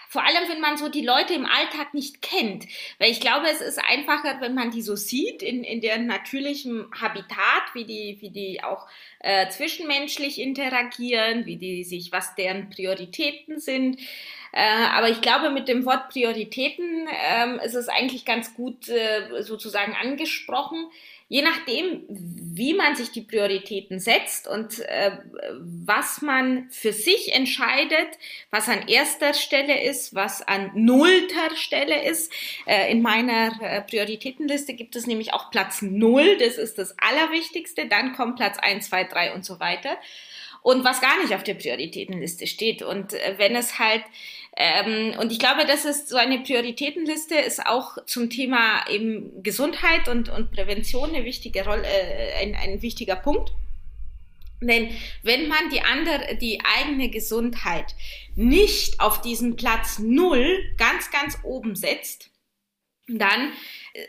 vor allem, wenn man so die Leute im Alltag nicht kennt. Weil ich glaube, es ist einfacher, wenn man die so sieht, in, in deren natürlichem Habitat, wie die, wie die auch äh, zwischenmenschlich interagieren, wie die sich, was deren Prioritäten sind. Äh, aber ich glaube, mit dem Wort Prioritäten ähm, ist es eigentlich ganz gut äh, sozusagen angesprochen je nachdem, wie man sich die Prioritäten setzt und äh, was man für sich entscheidet, was an erster Stelle ist, was an nullter Stelle ist. Äh, in meiner äh, Prioritätenliste gibt es nämlich auch Platz null, das ist das Allerwichtigste, dann kommt Platz eins, zwei, drei und so weiter. Und was gar nicht auf der Prioritätenliste steht. Und äh, wenn es halt ähm, und ich glaube, das ist so eine Prioritätenliste, ist auch zum Thema eben Gesundheit und, und Prävention eine wichtige Rolle, äh, ein, ein wichtiger Punkt. Denn wenn man die andere, die eigene Gesundheit nicht auf diesen Platz Null ganz, ganz oben setzt, dann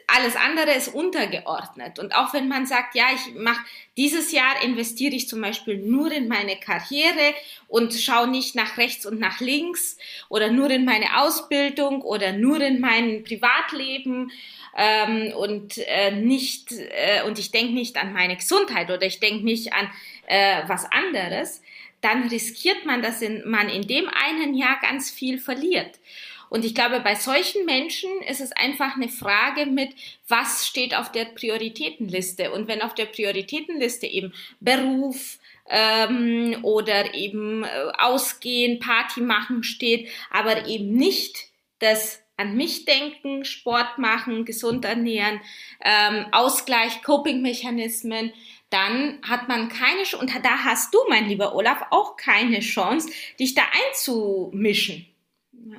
alles andere ist untergeordnet. Und auch wenn man sagt, ja, ich mache dieses Jahr investiere ich zum Beispiel nur in meine Karriere und schaue nicht nach rechts und nach links oder nur in meine Ausbildung oder nur in mein Privatleben ähm, und äh, nicht äh, und ich denke nicht an meine Gesundheit oder ich denke nicht an äh, was anderes, dann riskiert man, dass in, man in dem einen Jahr ganz viel verliert. Und ich glaube, bei solchen Menschen ist es einfach eine Frage mit, was steht auf der Prioritätenliste? Und wenn auf der Prioritätenliste eben Beruf, ähm, oder eben äh, ausgehen, Party machen steht, aber eben nicht das an mich denken, Sport machen, gesund ernähren, ähm, Ausgleich, Coping-Mechanismen, dann hat man keine Chance, und da hast du, mein lieber Olaf, auch keine Chance, dich da einzumischen. Ja.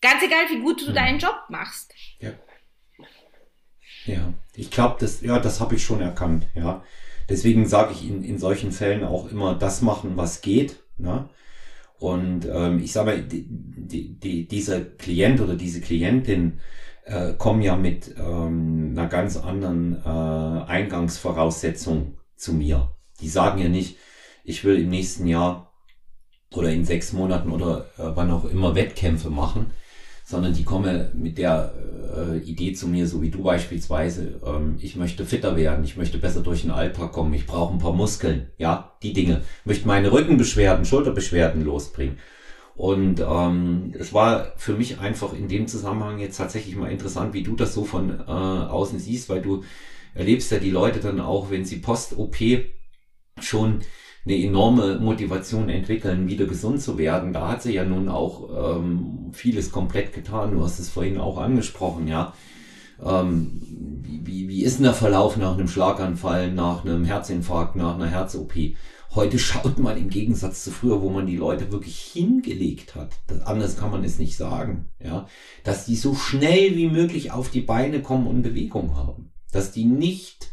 Ganz egal, wie gut du deinen Job machst. Ja. Ja, ich glaube, das, ja, das habe ich schon erkannt, ja. Deswegen sage ich in, in solchen Fällen auch immer das machen, was geht. Ne? Und ähm, ich sage mal, die, die, die, dieser Klient oder diese Klientin äh, kommen ja mit ähm, einer ganz anderen äh, Eingangsvoraussetzung zu mir. Die sagen ja nicht, ich will im nächsten Jahr oder in sechs Monaten oder äh, wann auch immer Wettkämpfe machen, sondern die kommen mit der äh, Idee zu mir, so wie du beispielsweise, ähm, ich möchte fitter werden, ich möchte besser durch den Alltag kommen, ich brauche ein paar Muskeln, ja, die Dinge, ich möchte meine Rückenbeschwerden, Schulterbeschwerden losbringen. Und ähm, es war für mich einfach in dem Zusammenhang jetzt tatsächlich mal interessant, wie du das so von äh, außen siehst, weil du erlebst ja die Leute dann auch, wenn sie post-OP schon eine enorme Motivation entwickeln, wieder gesund zu werden. Da hat sie ja nun auch ähm, vieles komplett getan. Du hast es vorhin auch angesprochen, ja. Ähm, wie, wie ist denn der Verlauf nach einem Schlaganfall, nach einem Herzinfarkt, nach einer Herz-OP? Heute schaut man im Gegensatz zu früher, wo man die Leute wirklich hingelegt hat. Das, anders kann man es nicht sagen, ja. Dass die so schnell wie möglich auf die Beine kommen und Bewegung haben. Dass die nicht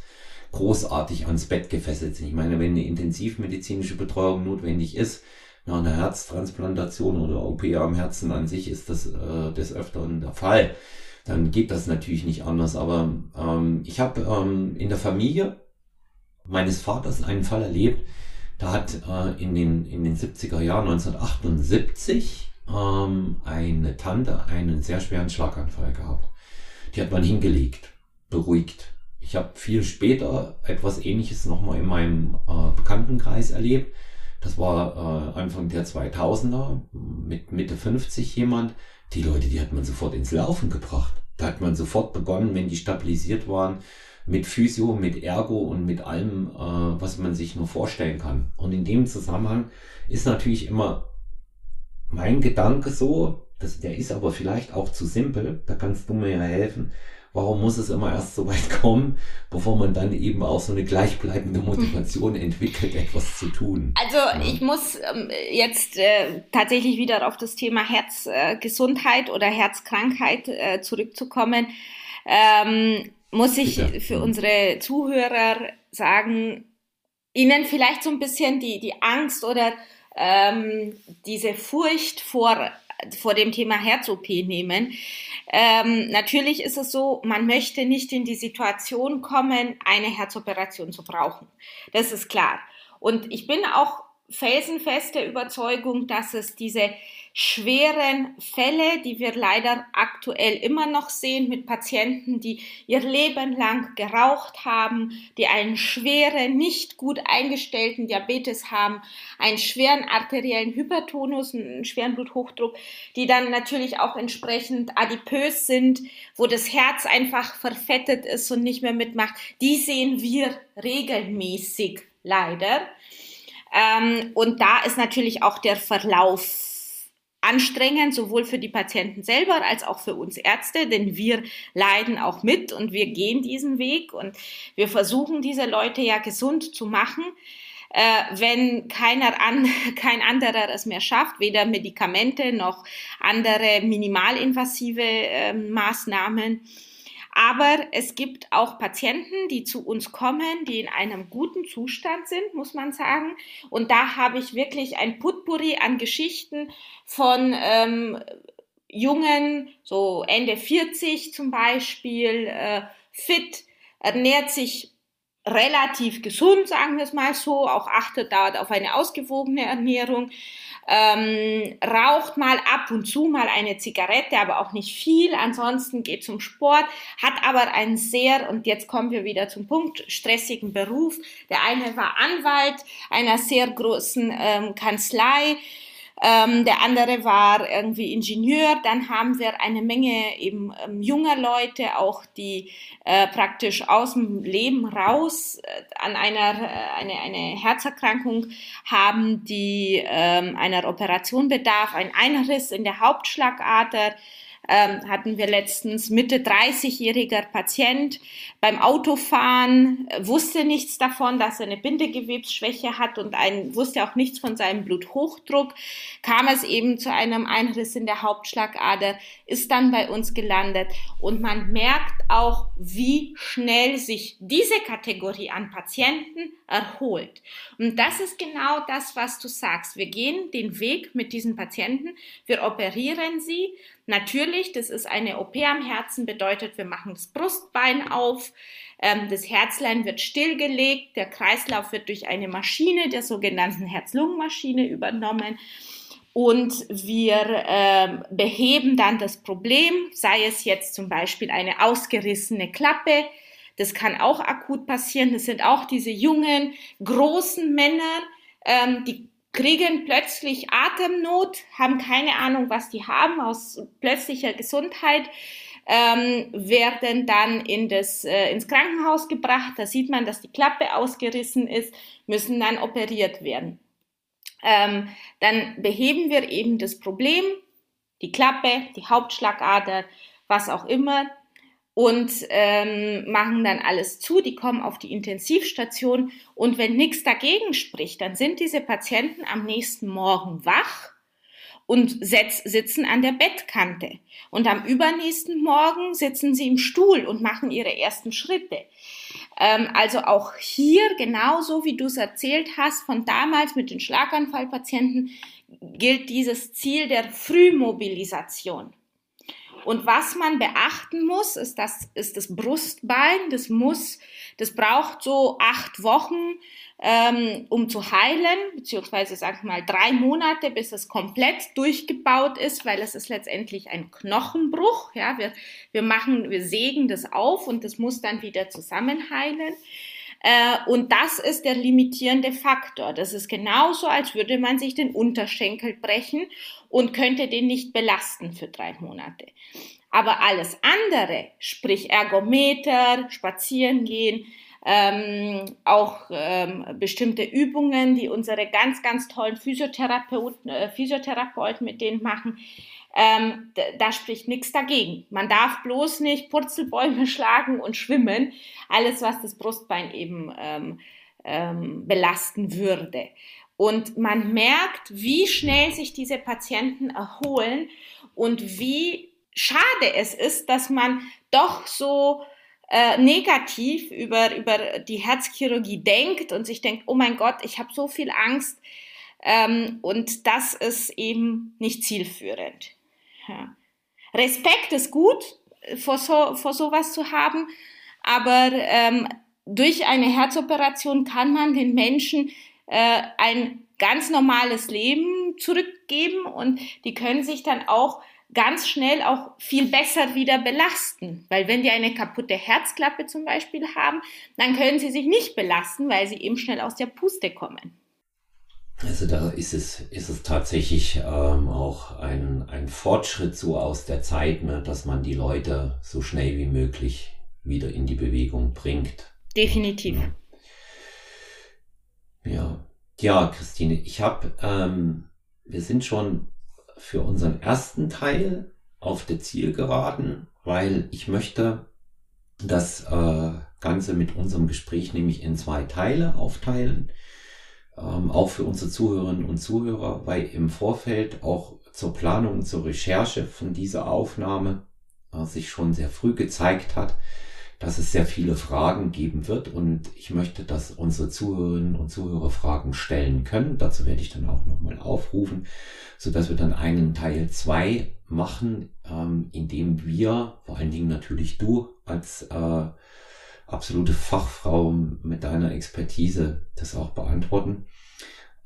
großartig ans Bett gefesselt sind. Ich meine, wenn eine intensivmedizinische Betreuung notwendig ist, nach einer Herztransplantation oder OP am Herzen an sich ist das äh, des Öfteren der Fall. Dann geht das natürlich nicht anders. Aber ähm, ich habe ähm, in der Familie meines Vaters einen Fall erlebt, da hat äh, in, den, in den 70er Jahren 1978 ähm, eine Tante einen sehr schweren Schlaganfall gehabt. Die hat man hingelegt, beruhigt. Ich habe viel später etwas Ähnliches nochmal in meinem äh, Bekanntenkreis erlebt. Das war äh, Anfang der 2000er mit Mitte 50 jemand. Die Leute, die hat man sofort ins Laufen gebracht. Da hat man sofort begonnen, wenn die stabilisiert waren, mit Physio, mit Ergo und mit allem, äh, was man sich nur vorstellen kann. Und in dem Zusammenhang ist natürlich immer mein Gedanke so, das, der ist aber vielleicht auch zu simpel, da kannst du mir ja helfen. Warum muss es immer erst so weit kommen, bevor man dann eben auch so eine gleichbleibende Motivation entwickelt, etwas zu tun? Also ja. ich muss ähm, jetzt äh, tatsächlich wieder auf das Thema Herzgesundheit äh, oder Herzkrankheit äh, zurückzukommen. Ähm, muss ich Bitte. für unsere Zuhörer sagen, ihnen vielleicht so ein bisschen die, die Angst oder ähm, diese Furcht vor, vor dem Thema Herz-OP nehmen. Ähm, natürlich ist es so, man möchte nicht in die Situation kommen, eine Herzoperation zu brauchen. Das ist klar. Und ich bin auch felsenfeste Überzeugung, dass es diese schweren Fälle, die wir leider aktuell immer noch sehen mit Patienten, die ihr Leben lang geraucht haben, die einen schweren, nicht gut eingestellten Diabetes haben, einen schweren arteriellen Hypertonus, einen schweren Bluthochdruck, die dann natürlich auch entsprechend adipös sind, wo das Herz einfach verfettet ist und nicht mehr mitmacht, die sehen wir regelmäßig leider. Ähm, und da ist natürlich auch der Verlauf anstrengend, sowohl für die Patienten selber als auch für uns Ärzte, denn wir leiden auch mit und wir gehen diesen Weg und wir versuchen diese Leute ja gesund zu machen. Äh, wenn keiner an, (laughs) kein anderer es mehr schafft, weder Medikamente noch andere minimalinvasive äh, Maßnahmen, aber es gibt auch Patienten, die zu uns kommen, die in einem guten Zustand sind, muss man sagen. Und da habe ich wirklich ein Putpuri an Geschichten von ähm, Jungen, so Ende 40 zum Beispiel, äh, fit, ernährt sich relativ gesund, sagen wir es mal so, auch achtet dort auf eine ausgewogene Ernährung, ähm, raucht mal ab und zu mal eine Zigarette, aber auch nicht viel. Ansonsten geht zum Sport, hat aber einen sehr, und jetzt kommen wir wieder zum Punkt, stressigen Beruf. Der eine war Anwalt einer sehr großen ähm, Kanzlei ähm, der andere war irgendwie Ingenieur. Dann haben wir eine Menge eben ähm, junger Leute, auch die äh, praktisch aus dem Leben raus äh, an einer äh, eine, eine Herzerkrankung haben, die ähm, einer Operation bedarf, ein Einriss in der Hauptschlagader ähm, hatten wir letztens Mitte 30-jähriger Patient beim Autofahren, wusste nichts davon, dass er eine Bindegewebsschwäche hat und ein, wusste auch nichts von seinem Bluthochdruck, kam es eben zu einem Einriss in der Hauptschlagader, ist dann bei uns gelandet und man merkt auch, wie schnell sich diese Kategorie an Patienten erholt. Und das ist genau das, was du sagst. Wir gehen den Weg mit diesen Patienten, wir operieren sie, Natürlich, das ist eine OP am Herzen, bedeutet, wir machen das Brustbein auf, ähm, das Herzlein wird stillgelegt, der Kreislauf wird durch eine Maschine, der sogenannten Herz-Lungen-Maschine übernommen. Und wir ähm, beheben dann das Problem, sei es jetzt zum Beispiel eine ausgerissene Klappe, das kann auch akut passieren, das sind auch diese jungen, großen Männer, ähm, die kriegen plötzlich Atemnot, haben keine Ahnung, was die haben, aus plötzlicher Gesundheit, ähm, werden dann in das, äh, ins Krankenhaus gebracht. Da sieht man, dass die Klappe ausgerissen ist, müssen dann operiert werden. Ähm, dann beheben wir eben das Problem, die Klappe, die Hauptschlagader, was auch immer, und ähm, machen dann alles zu. Die kommen auf die Intensivstation und wenn nichts dagegen spricht, dann sind diese Patienten am nächsten Morgen wach und sitzen an der Bettkante. Und am übernächsten Morgen sitzen sie im Stuhl und machen ihre ersten Schritte. Ähm, also auch hier, genauso wie du es erzählt hast, von damals mit den Schlaganfallpatienten, gilt dieses Ziel der Frühmobilisation. Und was man beachten muss, ist das, ist das Brustbein. Das muss, das braucht so acht Wochen, ähm, um zu heilen, beziehungsweise sagen wir mal drei Monate, bis es komplett durchgebaut ist, weil es ist letztendlich ein Knochenbruch. Ja, wir, wir machen, wir sägen das auf und das muss dann wieder zusammenheilen. Äh, und das ist der limitierende Faktor. Das ist genauso, als würde man sich den Unterschenkel brechen und könnte den nicht belasten für drei Monate. Aber alles andere, sprich Ergometer, Spazieren gehen, ähm, auch ähm, bestimmte Übungen, die unsere ganz, ganz tollen Physiotherapeuten, äh, Physiotherapeuten mit denen machen. Ähm, da spricht nichts dagegen. Man darf bloß nicht Purzelbäume (laughs) schlagen und schwimmen. Alles, was das Brustbein eben ähm, ähm, belasten würde. Und man merkt, wie schnell sich diese Patienten erholen und wie schade es ist, dass man doch so äh, negativ über, über die Herzchirurgie denkt und sich denkt, oh mein Gott, ich habe so viel Angst. Ähm, und das ist eben nicht zielführend. Ja. Respekt ist gut, vor, so, vor sowas zu haben, aber ähm, durch eine Herzoperation kann man den Menschen äh, ein ganz normales Leben zurückgeben und die können sich dann auch ganz schnell auch viel besser wieder belasten. Weil wenn die eine kaputte Herzklappe zum Beispiel haben, dann können sie sich nicht belasten, weil sie eben schnell aus der Puste kommen. Also da ist es, ist es tatsächlich ähm, auch ein, ein Fortschritt so aus der Zeit, ne, dass man die Leute so schnell wie möglich wieder in die Bewegung bringt. Definitiv. Ja, ja, Christine, ich habe, ähm, wir sind schon für unseren ersten Teil auf der Zielgeraden, weil ich möchte das äh, Ganze mit unserem Gespräch nämlich in zwei Teile aufteilen ähm, auch für unsere Zuhörerinnen und Zuhörer, weil im Vorfeld auch zur Planung, zur Recherche von dieser Aufnahme äh, sich schon sehr früh gezeigt hat, dass es sehr viele Fragen geben wird und ich möchte, dass unsere Zuhörerinnen und Zuhörer Fragen stellen können. Dazu werde ich dann auch nochmal aufrufen, so dass wir dann einen Teil zwei machen, ähm, in dem wir, vor allen Dingen natürlich du als äh, absolute Fachfrau mit deiner Expertise das auch beantworten,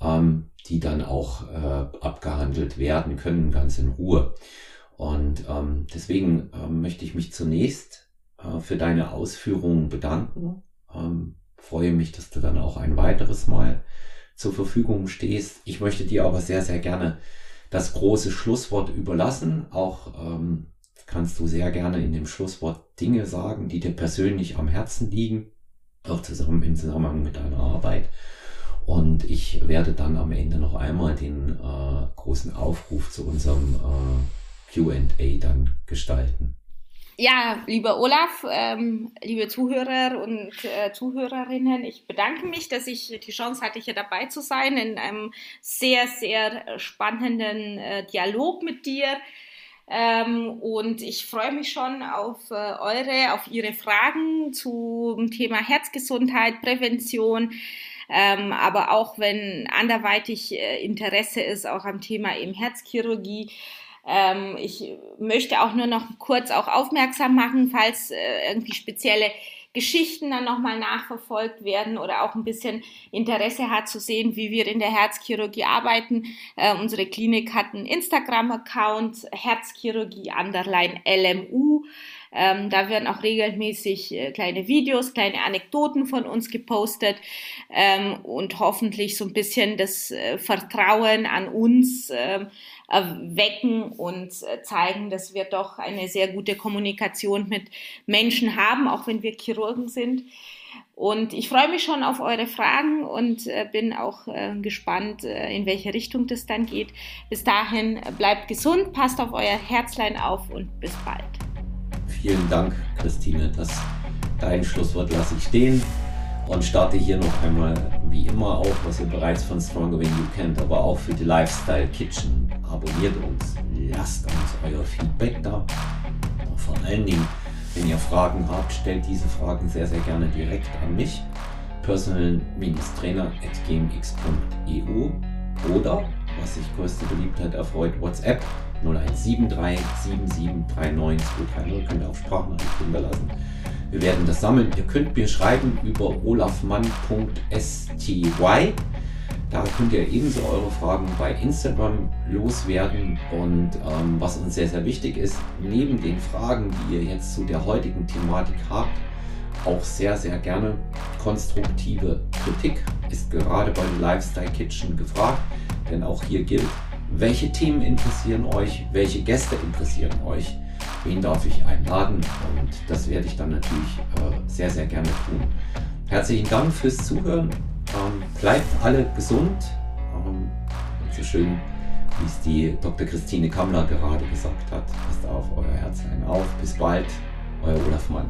ähm, die dann auch äh, abgehandelt werden können, ganz in Ruhe. Und ähm, deswegen ähm, möchte ich mich zunächst äh, für deine Ausführungen bedanken. Ähm, freue mich, dass du dann auch ein weiteres Mal zur Verfügung stehst. Ich möchte dir aber sehr, sehr gerne das große Schlusswort überlassen, auch ähm, kannst du sehr gerne in dem Schlusswort Dinge sagen, die dir persönlich am Herzen liegen, auch zusammen im Zusammenhang mit deiner Arbeit. Und ich werde dann am Ende noch einmal den äh, großen Aufruf zu unserem äh, QA dann gestalten. Ja, lieber Olaf, ähm, liebe Zuhörer und äh, Zuhörerinnen, ich bedanke mich, dass ich die Chance hatte, hier dabei zu sein in einem sehr, sehr spannenden äh, Dialog mit dir. Ähm, und ich freue mich schon auf äh, eure, auf Ihre Fragen zum Thema Herzgesundheit, Prävention. Ähm, aber auch wenn anderweitig äh, Interesse ist, auch am Thema eben Herzchirurgie. Ähm, ich möchte auch nur noch kurz auch aufmerksam machen, falls äh, irgendwie spezielle Geschichten dann nochmal nachverfolgt werden oder auch ein bisschen Interesse hat zu sehen, wie wir in der Herzchirurgie arbeiten. Äh, unsere Klinik hat einen Instagram-Account, Herzchirurgie underline LMU. Ähm, da werden auch regelmäßig äh, kleine Videos, kleine Anekdoten von uns gepostet ähm, und hoffentlich so ein bisschen das äh, Vertrauen an uns äh, wecken und zeigen, dass wir doch eine sehr gute Kommunikation mit Menschen haben, auch wenn wir Chirurgen sind. Und ich freue mich schon auf eure Fragen und äh, bin auch äh, gespannt, äh, in welche Richtung das dann geht. Bis dahin bleibt gesund, passt auf euer Herzlein auf und bis bald. Vielen Dank, Christine. Das, dein Schlusswort lasse ich stehen und starte hier noch einmal, wie immer, auch, was ihr bereits von Stronger When You kennt, aber auch für die Lifestyle Kitchen. Abonniert uns, lasst uns euer Feedback da. Und vor allen Dingen, wenn ihr Fragen habt, stellt diese Fragen sehr, sehr gerne direkt an mich. Personal-trainer.gmx.eu oder, was sich größte Beliebtheit erfreut, WhatsApp 0173 7739 230. Könnt ihr auf Sprachnachricht hinterlassen. Wir werden das sammeln. Ihr könnt mir schreiben über olafmann.sty. Da könnt ihr ebenso eure Fragen bei Instagram loswerden. Und ähm, was uns sehr, sehr wichtig ist, neben den Fragen, die ihr jetzt zu der heutigen Thematik habt, auch sehr, sehr gerne konstruktive Kritik ist gerade bei Lifestyle Kitchen gefragt. Denn auch hier gilt, welche Themen interessieren euch, welche Gäste interessieren euch, wen darf ich einladen und das werde ich dann natürlich äh, sehr, sehr gerne tun. herzlichen Dank fürs Zuhören. Ähm, bleibt alle gesund. Ähm, so schön, wie es die Dr. Christine Kammler gerade gesagt hat. Passt auf euer Herzlein auf. Bis bald, euer Olaf Mann.